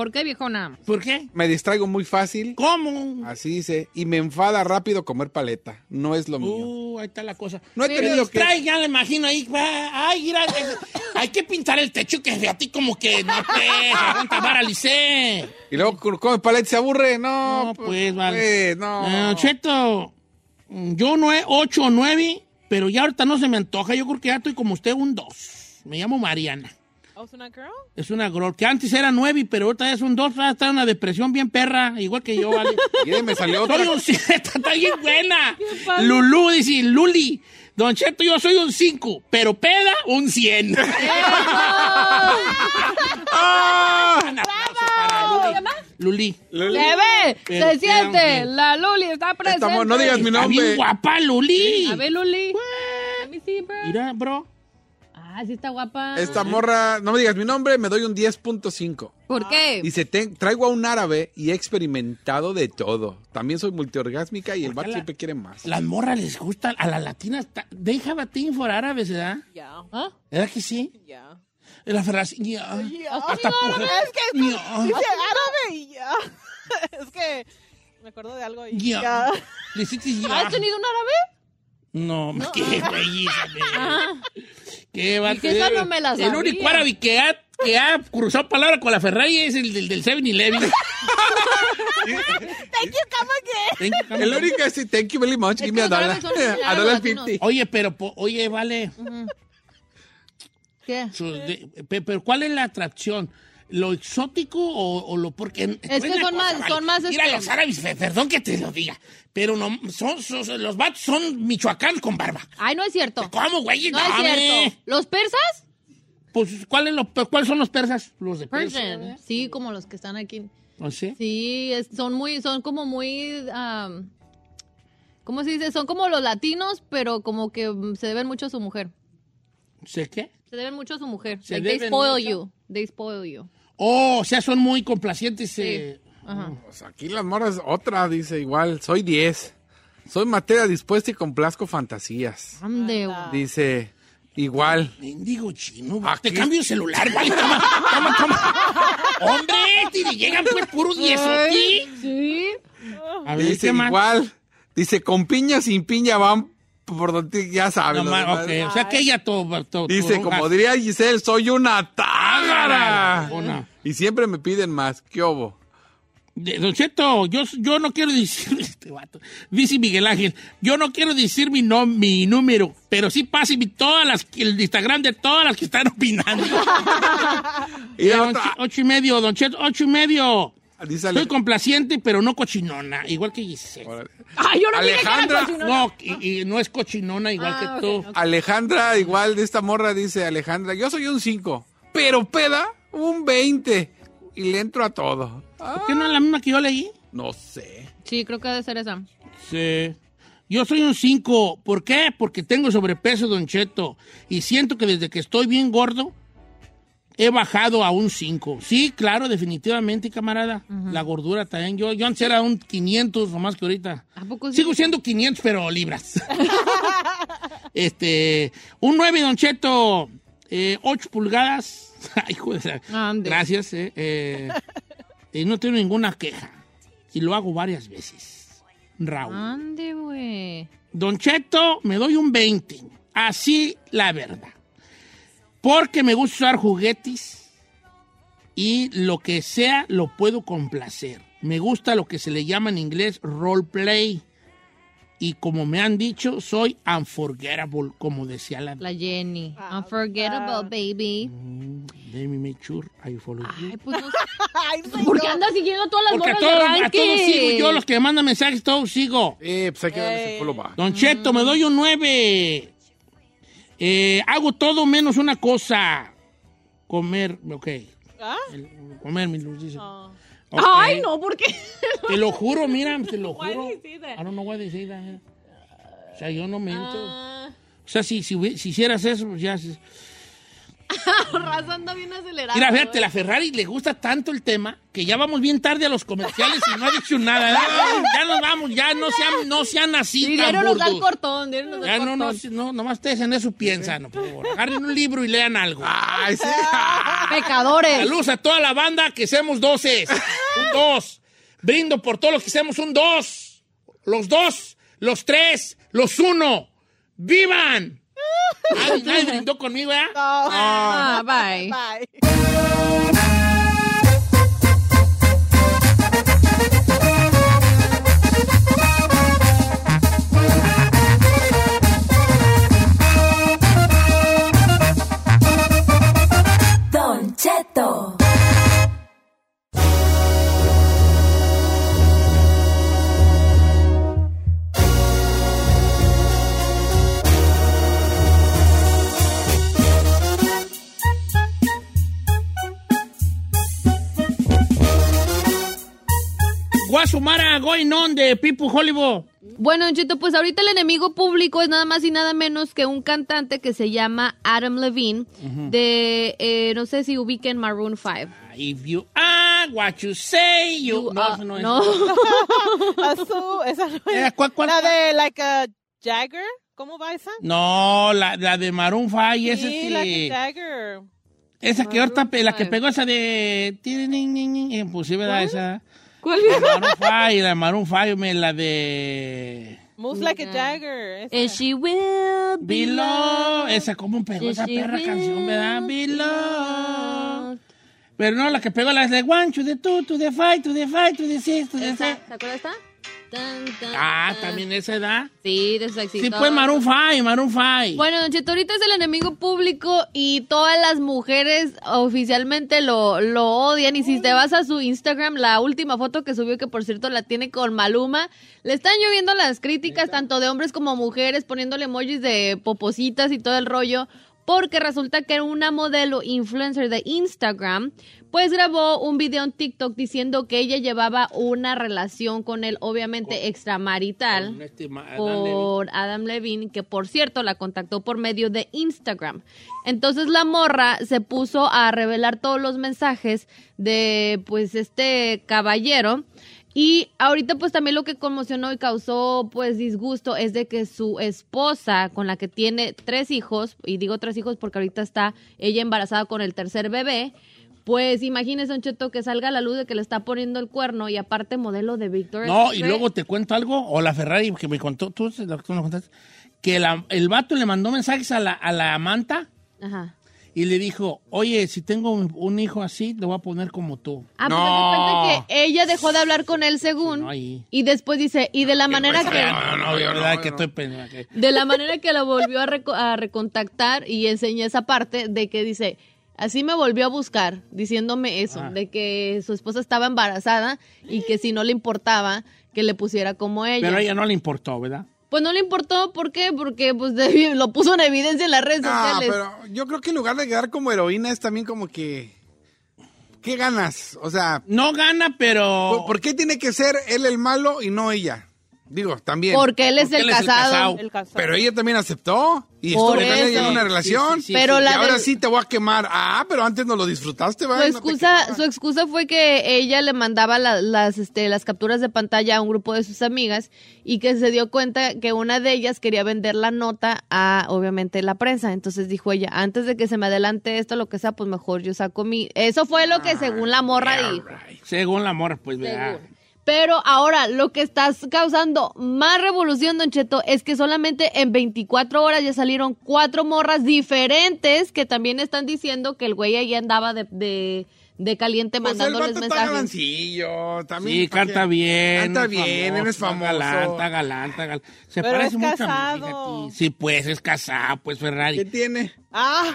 Speaker 3: ¿Por qué, viejona?
Speaker 2: ¿Por qué?
Speaker 4: Me distraigo muy fácil.
Speaker 2: ¿Cómo?
Speaker 4: Así dice. Y me enfada rápido comer paleta. No es lo mío.
Speaker 2: Uh, ahí está la cosa.
Speaker 4: No he
Speaker 2: Me
Speaker 4: tenido que-
Speaker 2: distrae, ya le imagino ahí. Ay, mira, hay que pintar el techo que a ti como que no te aguanta vara, Lice.
Speaker 4: Y luego come paleta y se aburre. No,
Speaker 2: No, pues, vale.
Speaker 4: pues, no.
Speaker 2: Eh, Cheto, yo no he 8 o 9, pero ya ahorita no se me antoja. Yo creo que ya estoy como usted un 2. Me llamo Mariana.
Speaker 9: Oh, ¿es una girl?
Speaker 2: Es una girl que antes era 9, pero ahorita ya es un 2. Está en una depresión bien perra, igual que yo, ¿vale?
Speaker 4: Y me salió otra.
Speaker 2: Soy un 7, está bien buena. Lulú, dice Luli. Don Cheto, yo soy un 5, pero peda un 100.
Speaker 4: ¡Ah!
Speaker 2: Para Luli. Luli.
Speaker 3: Se ve,
Speaker 2: Pero
Speaker 3: se siente. La Luli está presente.
Speaker 4: Estamos- no digas mi
Speaker 2: Está
Speaker 4: nombre.
Speaker 2: bien guapa, Luli.
Speaker 3: A ver, Luli. Let me see, bro.
Speaker 2: Mira, bro.
Speaker 3: Ah, sí está guapa.
Speaker 4: Esta morra, no me digas mi nombre, me doy un 10.5.
Speaker 3: ¿Por qué?
Speaker 4: Dice, "Te- traigo a un árabe y he experimentado de todo. También soy multiorgásmica y el vato
Speaker 2: la-
Speaker 4: siempre quiere más.
Speaker 2: Las morras les gusta, a las latinas, ta- they have a thing for árabes, ¿verdad?
Speaker 9: Ya.
Speaker 3: ¿Ah?
Speaker 2: ¿Verdad que sí?
Speaker 9: Ya.
Speaker 2: La frase, ya.
Speaker 9: Ya.
Speaker 2: Hasta por-
Speaker 9: Es que
Speaker 2: Ya.
Speaker 9: dice árabe y ya. Es que me acuerdo de algo y
Speaker 2: Ya.
Speaker 9: ya.
Speaker 2: Le hiciste ya.
Speaker 3: ¿Has tenido un árabe?
Speaker 2: No, qué güey. Qué va
Speaker 3: esa no me la
Speaker 2: El
Speaker 3: sabía.
Speaker 2: único árabe que ha, que ha cruzado palabra con la Ferrari es el del, del 7-Eleven.
Speaker 9: Thank you, come again.
Speaker 2: Thank you, come
Speaker 4: El único es, thank you very much, give me a dollar. A dollar
Speaker 3: latinos.
Speaker 4: 50.
Speaker 2: Oye, pero, po- oye, vale.
Speaker 3: ¿Qué?
Speaker 2: su- de- pe- pero ¿cuál es la atracción? ¿Lo exótico o, o lo porque
Speaker 3: Es que son más- son más,
Speaker 2: Mira,
Speaker 3: este-
Speaker 2: los árabes, perdón que te lo diga, pero no son, son- los vatos son michoacán con barba.
Speaker 3: Ay, no es cierto.
Speaker 2: ¿Cómo, güey?
Speaker 3: No es
Speaker 2: Dame.
Speaker 3: cierto. ¿Los persas?
Speaker 2: Pues, ¿cuál es lo- ¿cuáles son los persas? Los de Persia.
Speaker 3: Sí, como los que están aquí.
Speaker 2: ¿No sé?
Speaker 3: Sí, es- son muy, son como muy, am, ¿cómo se dice? Son como los latinos, pero como que mm, se deben mucho a su mujer.
Speaker 2: ¿Sé qué?
Speaker 3: Se deben mucho a su mujer.
Speaker 2: ¿Se
Speaker 3: Like, they
Speaker 2: deben
Speaker 3: spoil
Speaker 2: mucho?
Speaker 3: you. They spoil you.
Speaker 2: Oh, o sea, son muy complacientes. eh.
Speaker 3: Ajá.
Speaker 4: Pues aquí las morras, otra dice igual, soy 10. Soy materia dispuesta y complazco fantasías.
Speaker 3: Ande, güey.
Speaker 4: Dice, igual.
Speaker 2: Mendigo chino.
Speaker 4: Aquí-
Speaker 2: Te cambio el celular, güey. Toma, toma, toma. Hombre, te le llegan pues puros diezotes.
Speaker 3: Sí.
Speaker 2: A ver,
Speaker 4: Dice, igual. Dice, con piña sin piña van por donde ya sabes.
Speaker 2: No
Speaker 4: lo
Speaker 2: más,
Speaker 4: demás.
Speaker 2: ok, o sea que ella todo. todo
Speaker 4: Dice,
Speaker 2: todo-
Speaker 4: como diría Giselle, soy una tágara.
Speaker 2: Una.
Speaker 4: Y siempre me piden más. ¿Qué obo?
Speaker 2: De- Don Cheto, yo, yo no quiero decir, este vato, dice Miguel Ángel, yo no quiero decir mi, nom- mi número, pero sí páseme todas las, el Instagram de todas las que están opinando.
Speaker 4: Y
Speaker 2: don ocho y medio, Don Cheto, ocho y medio.
Speaker 4: Dice Ale-
Speaker 2: Soy complaciente, pero no cochinona, igual que Giselle.
Speaker 3: Ay, yo no dije que era
Speaker 4: Alejandra.
Speaker 3: cochinona.
Speaker 2: No, y, y no es cochinona igual
Speaker 3: Ah,
Speaker 2: que
Speaker 3: ok,
Speaker 2: tú.
Speaker 4: Alejandra, igual de esta morra, dice Alejandra, yo soy un 5, pero peda un 20. Y le entro a todo.
Speaker 2: ¿Por qué no es la misma que yo leí?
Speaker 4: No sé.
Speaker 3: Sí, creo que debe ser esa.
Speaker 2: Sí. Yo soy un 5. ¿Por qué? Porque tengo sobrepeso, Don Cheto. Y siento que desde que estoy bien gordo, he bajado a un 5. Sí, claro, definitivamente, camarada. La gordura también. Yo, yo antes era un 500, nomás que ahorita.
Speaker 3: ¿A poco sí?
Speaker 2: Sigo siendo 500, pero libras. este, un 9, Don Cheto. Eh, 8 pulgadas. Ay, joder.
Speaker 3: Ande.
Speaker 2: Gracias. eh, eh, eh, no tengo ninguna queja. Y lo hago varias veces. Raúl.
Speaker 3: Ande, güey.
Speaker 2: Don Cheto, me doy un 20. Así la verdad. Porque me gusta usar juguetes y lo que sea lo puedo complacer. Me gusta lo que se le llama en inglés roleplay. Y como me han dicho, soy unforgettable, como decía la...
Speaker 3: La Jenny. Unforgettable, baby.
Speaker 2: Let me make sure I follow you.
Speaker 3: Ay, pues no sé. ¿Por qué andas siguiendo todas las
Speaker 2: Porque a todos,
Speaker 3: de
Speaker 2: a todos sigo yo, los que me mandan mensajes, todos sigo.
Speaker 4: Eh, pues hay que darle ese follow back.
Speaker 2: Don Cheto, me doy un 9. Eh, hago todo menos una cosa. Comer, ok.
Speaker 9: ¿Ah?
Speaker 2: El- comer, mi luz dice.
Speaker 9: Oh.
Speaker 3: Ay, no, ¿por qué?
Speaker 2: Te lo juro, mira, te lo juro. I don't know why they say that. O sea, yo no miento.
Speaker 3: Ah,
Speaker 2: O sea, si, si, si hicieras eso, pues ya... si-
Speaker 3: Raza anda bien acelerada.
Speaker 2: Mira, fíjate,
Speaker 3: güey.
Speaker 2: la Ferrari le gusta tanto el tema que ya vamos bien tarde a los comerciales y no ha dicho nada. Ya, ya nos vamos, ya no sean, no sean así
Speaker 3: Sí,
Speaker 2: tan
Speaker 3: nos da el cortón, nos da
Speaker 2: Ya
Speaker 3: el
Speaker 2: no, no,
Speaker 3: cortón.
Speaker 2: si- no, nomás ustedes en eso piensan, no, por favor. Agarren un libro y lean algo.
Speaker 4: Ay, sí.
Speaker 3: Pecadores.
Speaker 2: Saludos a toda la banda que seamos doces. Un dos. Brindo por todo lo que hacemos un dos. Los dos, los tres, los uno. ¡Vivan! Nadie, nadie brindó conmigo, ¿eh?
Speaker 3: Ah, bye.
Speaker 9: Bye.
Speaker 2: Going on de People Hollywood.
Speaker 3: Bueno, Don Cheto, pues ahorita el enemigo público es nada más y nada menos que un cantante que se llama Adam Levine, de, eh, no sé si ubiquen Maroon 5.
Speaker 2: If you are what you say, you... no, eso no es.
Speaker 3: no.
Speaker 9: Azul, esa no es.
Speaker 2: Eh, ¿cuál- cuál-
Speaker 9: La de, like, a Jagger. ¿Cómo va esa?
Speaker 2: No, la, la de Maroon 5 es
Speaker 9: Sí,
Speaker 2: este...
Speaker 9: Jagger.
Speaker 2: Esa que ahorita, la que pegó esa de... Sí, ¿verdad? Esa...
Speaker 3: ¿Cuál
Speaker 2: La Maroon 5, la Maroon 5, me- la de...
Speaker 9: Moves like a Jagger. esa.
Speaker 3: And she will be
Speaker 2: Below.
Speaker 3: loved.
Speaker 2: Esa, ¿cómo pegó
Speaker 3: Yes,
Speaker 2: esa
Speaker 3: she
Speaker 2: perra
Speaker 3: will
Speaker 2: canción, verdad?
Speaker 3: be
Speaker 2: Below.
Speaker 3: loved.
Speaker 2: Pero no, la que pegó la de one, to the two, to the five, to the five, to the six, to the
Speaker 3: ¿Esa?
Speaker 2: seven.
Speaker 3: ¿Te acuerdas esta? Tan, tan,
Speaker 2: Ah, también esa edad.
Speaker 3: Sí, de su éxito.
Speaker 2: Sí, pues Maroon 5, Maroon 5.
Speaker 3: Bueno, Don Cheto, ahorita es el enemigo público y todas las mujeres oficialmente lo, lo odian. Y si te vas a su Instagram, la última foto que subió, que por cierto la tiene con Maluma, le están lloviendo las críticas, tanto de hombres como mujeres, poniéndole emojis de popositas y todo el rollo. Porque resulta que una modelo influencer de Instagram, pues grabó un video en TikTok diciendo que ella llevaba una relación con él, obviamente extramarital
Speaker 2: Con este ma- Adam
Speaker 3: por Adam Levine, que por cierto la contactó por medio de Instagram. Entonces la morra se puso a revelar todos los mensajes de pues este caballero. Y ahorita pues también lo que conmocionó y causó pues disgusto es de que su esposa con la que tiene tres hijos, y digo tres hijos porque ahorita está ella embarazada con el tercer bebé, pues imagínese un cheto que salga a la luz de que le está poniendo el cuerno y aparte modelo de Victoria's
Speaker 2: No, y luego te cuento algo, o la Ferrari que me contó, tú, tú me contaste, que la- el vato le mandó mensajes a la, a la manta
Speaker 3: Ajá.
Speaker 2: Y le dijo, oye, si tengo un, un hijo así, lo voy a poner como tú.
Speaker 3: Ah, pues haz de cuenta que ella dejó de hablar con él según.
Speaker 2: no.
Speaker 3: Y después dice, y de la manera
Speaker 2: Pues,
Speaker 3: que.
Speaker 2: no, no, de verdad que estoy pendiente. que-
Speaker 3: De la manera que la volvió a, reco- a recontactar y enseñé esa parte de que dice, así me volvió a buscar, diciéndome eso,
Speaker 2: Ah.
Speaker 3: de que su esposa estaba embarazada y que si no le importaba que le pusiera como ella.
Speaker 2: Pero a ella no le importó, ¿verdad?
Speaker 3: Pues no le importó, ¿por qué? Porque pues lo puso en evidencia en las redes
Speaker 4: Ah,
Speaker 3: sociales.
Speaker 4: pero yo creo que en lugar de quedar como heroína es también como que... ¿Qué ganas? O sea...
Speaker 2: No gana, pero...
Speaker 4: ¿Por, por qué tiene que ser él el malo y no ella? Digo, también.
Speaker 3: Porque él es el casado.
Speaker 4: Pero ella también aceptó y
Speaker 3: Por
Speaker 4: estuvo con ella en una relación.
Speaker 3: Sí, sí, sí, Pero sí.
Speaker 4: y ahora
Speaker 3: del-
Speaker 4: sí te voy a quemar. Ah, pero antes no lo disfrutaste,
Speaker 3: Su
Speaker 4: ¿verdad?
Speaker 3: excusa, su excusa fue que ella le mandaba la- las, este, las capturas de pantalla a un grupo de sus amigas y que se dio cuenta que una de ellas quería vender la nota a, obviamente, la prensa. Entonces dijo ella, antes de que se me adelante esto, lo que sea, pues mejor yo saco mi... Eso fue lo que según la morra dijo.
Speaker 2: Según la morra, pues, ¿verdad?
Speaker 3: Pero ahora lo que está causando más revolución, Don Cheto, es que solamente en 24 horas ya salieron cuatro morras diferentes que también están diciendo que el güey ahí andaba de, de, de caliente
Speaker 4: Pues el
Speaker 3: mandándoles
Speaker 4: vato está
Speaker 3: mensajes.
Speaker 4: También,
Speaker 2: Sí,
Speaker 4: ¿para
Speaker 2: canta bien.
Speaker 4: Canta bien, él es
Speaker 2: está
Speaker 4: famoso.
Speaker 2: Galán, está galán, está galán. Se
Speaker 9: Pero
Speaker 2: parece
Speaker 9: es
Speaker 2: mucho a
Speaker 9: casado.
Speaker 2: mí, fíjate. Sí, pues, es casado, pues, Ferrari.
Speaker 4: ¿Qué tiene?
Speaker 9: Ah,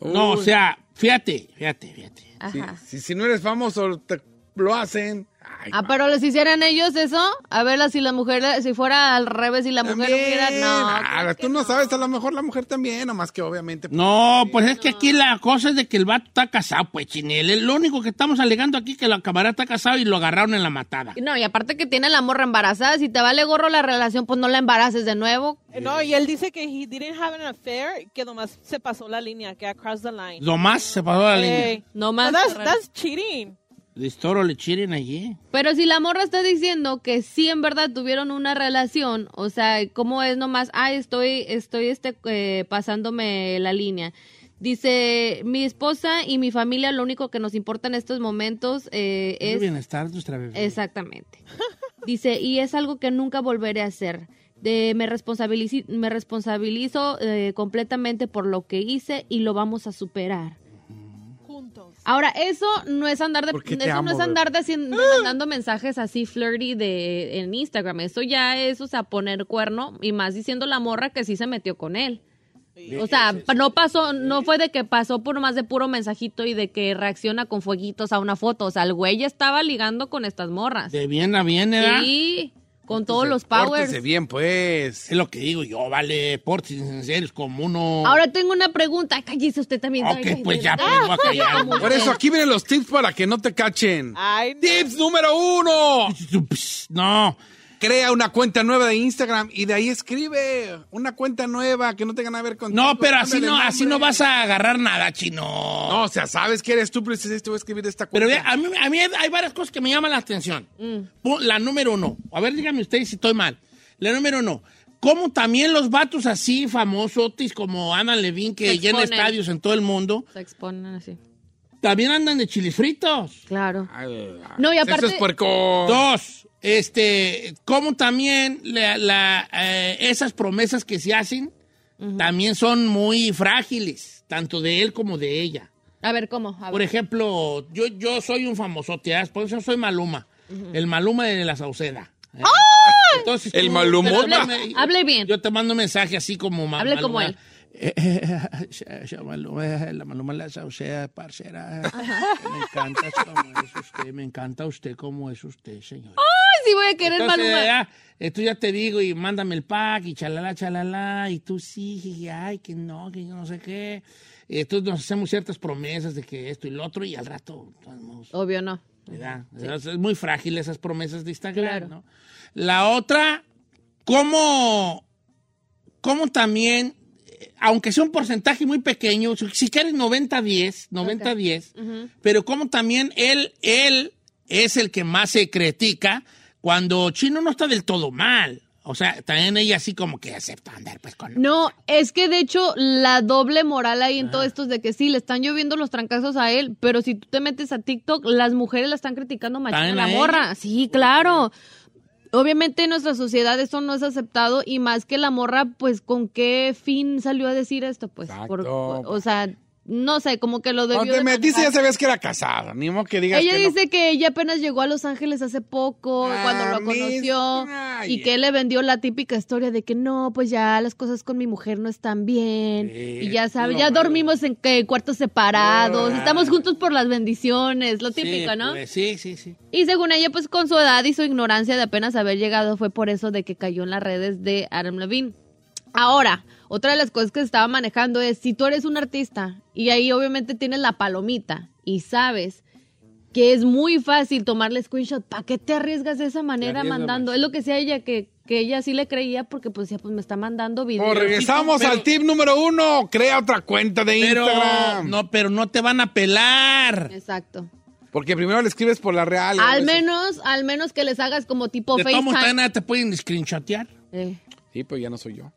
Speaker 2: No, o sea, fíjate, fíjate, fíjate.
Speaker 3: Ajá.
Speaker 4: Si, si no eres famoso, te lo hacen.
Speaker 3: Ah, pero les hicieran ellos eso, a ver si la mujer, si fuera al revés, si la mujer hubiera,
Speaker 4: También.
Speaker 3: no.
Speaker 4: Ah, tú no sabes, a lo mejor la mujer también, nomás que obviamente.
Speaker 2: No, pues es que aquí la cosa es de que el vato está casado, pues, Chinel. Lo único que estamos alegando aquí es que la camarada está casado y lo agarraron en la matada.
Speaker 3: No, y aparte que tiene la morra embarazada, si te vale gorro la relación, pues no la embaraces de nuevo.
Speaker 9: no, y él dice que he didn't have an affair, que nomás se pasó la línea, que across the line.
Speaker 2: Lo más se pasó la línea.
Speaker 9: Hey.
Speaker 3: No más.
Speaker 9: that's, that's cheating.
Speaker 2: Listoro le chiren allí.
Speaker 3: Pero si la morra está diciendo que sí en verdad tuvieron una relación, o sea, ¿cómo es nomás? Ah, estoy, estoy este, eh, pasándome la línea. Dice, mi esposa y mi familia, lo único que nos importa en estos momentos eh,
Speaker 2: Es el
Speaker 3: es...
Speaker 2: bienestar de nuestra bebé.
Speaker 3: Exactamente. Dice, y es algo que nunca volveré a hacer. De, me, responsabilici- me responsabilizo eh, completamente por lo que hice y lo vamos a superar. Ahora, eso no es andar de, eso
Speaker 4: amo,
Speaker 3: no es andar de, de mandando mensajes así flirty de en Instagram. Eso ya es, o sea, poner cuerno y más diciendo la morra que sí se metió con él. O sea, no pasó, no fue de que pasó por más de puro mensajito y de que reacciona con fueguitos a una foto. O sea, el güey ya estaba ligando con estas morras.
Speaker 2: De bien a bien, ¿verdad?
Speaker 3: Sí, con todos los powers.
Speaker 4: Pórtese bien, pues.
Speaker 2: Es lo que digo yo, vale, serio, es como uno...
Speaker 3: Ahora tengo una pregunta. Ay, cállese usted también.
Speaker 2: Ok,
Speaker 3: Ay,
Speaker 2: pues ya, pues, voy a callar.
Speaker 4: Por eso aquí vienen los tips para que no te cachen.
Speaker 9: Ay, no.
Speaker 4: Tips número uno.
Speaker 2: No,
Speaker 4: Crea una cuenta nueva de Instagram y de ahí escribe una cuenta nueva que no tenga nada que ver con
Speaker 2: no, pero así no, así no vas a agarrar nada, chino.
Speaker 4: No, o sea, sabes que eres tú, pero dices, te voy a escribir esta cuenta.
Speaker 2: Pero a mí, a mí hay varias cosas que me llaman la atención.
Speaker 3: Mm.
Speaker 2: La número uno. A ver, díganme ustedes si estoy mal. La número uno. Como también los vatos así famosotis como Ana Levine que llena estadios en todo el mundo,
Speaker 3: Se exponen así.
Speaker 2: también andan de chiles fritos.
Speaker 3: Claro.
Speaker 4: Ay,
Speaker 3: No, y
Speaker 4: Eso
Speaker 3: aparte-
Speaker 4: es puerco.
Speaker 2: Dos, este, como también la- la, eh, esas promesas que se hacen también son muy frágiles, tanto de él como de ella.
Speaker 3: A ver, ¿cómo? A ver.
Speaker 2: Por ejemplo, yo, yo soy un famosote, ¿ah? por eso soy Maluma, el Maluma de la Sauceda. ¿eh? Entonces,
Speaker 4: El Malumota.
Speaker 3: Hable bien.
Speaker 2: Yo te mando un mensaje así como ma-
Speaker 3: Hable como
Speaker 2: Maluma.
Speaker 3: él.
Speaker 2: La Maluma la Sauceda, parcera. Me encanta como es usted, me encanta usted como es usted, señor.
Speaker 3: Ay, sí voy a querer
Speaker 2: Entonces,
Speaker 3: Maluma.
Speaker 2: ya, tú ya te digo y mándame el pack y chalala, chalala, y tú sí, jiji, ay, que no, que yo no sé qué. Y entonces nos hacemos ciertas promesas de que esto y lo otro y al rato, vamos,
Speaker 3: Obvio no.
Speaker 2: ¿verdad? Es muy frágil esas promesas de Instagram,
Speaker 3: Claro.
Speaker 2: ¿no? La otra, ¿cómo, cómo también, aunque sea un porcentaje muy pequeño, si quieres 90-10, 90-10,
Speaker 3: Ujú.
Speaker 2: pero como también él, él es el que más se critica cuando Chino no está del todo mal. O sea, también ella así como que acepta andar pues con...
Speaker 3: No, es que de hecho la doble moral ahí en
Speaker 2: Ah.
Speaker 3: todo esto es de que sí, le están lloviendo los trancazos a él, pero si tú te metes a TikTok, las mujeres la están criticando
Speaker 2: ¿También
Speaker 3: la morra. Sí, claro. Obviamente en nuestra sociedad eso no es aceptado y más que la morra, pues ¿con qué fin salió a decir esto? Pues, por-
Speaker 4: Exacto.
Speaker 3: o sea, no sé, como que lo debió
Speaker 4: Cuando te
Speaker 3: de
Speaker 4: metiste
Speaker 3: manejar.
Speaker 4: ya sabías que era casada. Ni modo que digas
Speaker 3: Ella
Speaker 4: que no.
Speaker 3: dice que ella apenas llegó a Los Ángeles hace poco,
Speaker 4: Ah,
Speaker 3: cuando lo
Speaker 4: mis-
Speaker 3: conoció, y que él le vendió la típica historia de que no, pues ya las cosas con mi mujer no están bien,
Speaker 2: Sí,
Speaker 3: y ya sabes, ya
Speaker 2: malo.
Speaker 3: dormimos en que cuartos separados,
Speaker 2: Ah.
Speaker 3: estamos juntos por las bendiciones, lo
Speaker 2: Sí,
Speaker 3: típico, ¿no?
Speaker 2: pues, sí, sí, sí.
Speaker 3: Y según ella, pues con su edad y su ignorancia de apenas haber llegado, fue por eso de que cayó en las redes de Adam Levine. Ahora, otra de las cosas que se estaba manejando es, si tú eres un artista y ahí obviamente tienes la palomita y sabes que es muy fácil tomarle screenshot, ¿para qué te arriesgas de esa manera mandando?
Speaker 2: más.
Speaker 3: Es lo que decía ella, que, que ella sí le creía porque pues ya pues me está mandando videos.
Speaker 4: Pues regresamos
Speaker 2: Pero-
Speaker 4: al tip número uno. Crea otra cuenta de
Speaker 2: Pero
Speaker 4: Instagram.
Speaker 2: no, pero no te van a pelar.
Speaker 3: Exacto.
Speaker 4: Porque primero le escribes por la real.
Speaker 3: Al menos, al menos que les hagas como tipo
Speaker 2: De
Speaker 3: FaceTime.
Speaker 2: también te pueden screenshotear.
Speaker 3: Eh.
Speaker 4: Sí, pues ya no soy yo.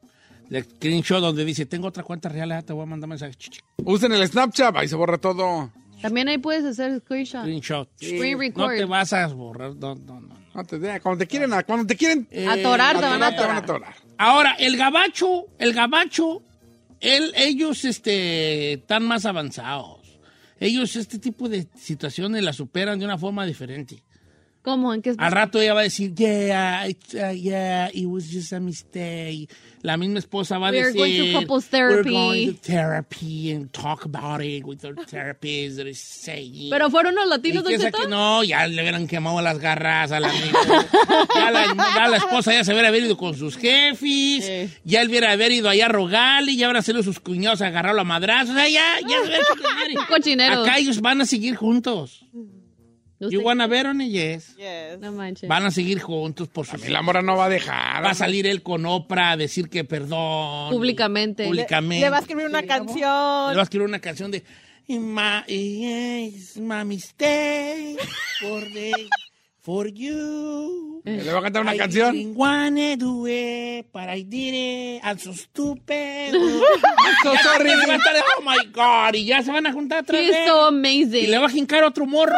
Speaker 2: El screenshot donde dice, tengo otra cuenta real, ah, te voy a mandar mensaje. Ch, ch,
Speaker 4: Usen el Snapchat, ahí se borra todo.
Speaker 3: También ahí puedes hacer screenshot.
Speaker 2: Screenshot.
Speaker 3: Screen
Speaker 2: No
Speaker 3: record.
Speaker 2: te vas a borrar. No, no, no.
Speaker 4: No te cuando te quieren, cuando te quieren
Speaker 2: Eh,
Speaker 3: Atorar, te van a
Speaker 4: atorar, te van a
Speaker 3: atorar.
Speaker 4: atorar.
Speaker 2: Ahora, el gabacho, el gabacho, él, ellos este, están más avanzados. Ellos este tipo de situaciones las superan de una forma diferente.
Speaker 3: ¿Cómo? ¿En qué
Speaker 2: Al rato ella va a decir, yeah, uh, yeah, it was just a mistake. La misma esposa va a
Speaker 3: We're
Speaker 2: decir,
Speaker 3: going to couples therapy."
Speaker 2: we're going to therapy and talk about it with our therapist that is saying.
Speaker 3: Pero fueron los
Speaker 2: Y
Speaker 3: latinos,
Speaker 2: piensa
Speaker 3: Cheto?
Speaker 2: que no, ya le hubieran quemado las garras a la ya, la, ya la esposa ya se hubiera ido con sus jefes,
Speaker 3: Eh.
Speaker 2: ya él hubiera haber ido allá a rogarle, ya habrán sido sus cuñados a agarrarlo a madrazos, o sea, ya, ya se. Acá ellos van a seguir juntos. You wanna ver on it? Yes.
Speaker 9: Yes.
Speaker 3: No manches.
Speaker 2: Van a seguir juntos por su
Speaker 4: la mora no va a dejar.
Speaker 2: Va a salir él con Oprah a decir que perdón.
Speaker 3: Públicamente.
Speaker 2: Públicamente.
Speaker 9: Le va a escribir una
Speaker 2: Le
Speaker 9: canción.
Speaker 2: va a escribir una canción de My, it's my mistake the, for you.
Speaker 4: Le va a cantar una
Speaker 2: I
Speaker 4: canción.
Speaker 2: didn't wanna do it, but I did it. I'm so stupid.
Speaker 4: So
Speaker 2: Ya
Speaker 4: sorry.
Speaker 2: también va a estar de, oh my God. Y ya se van a juntar
Speaker 3: He's
Speaker 2: Y le va a jincar otro morro.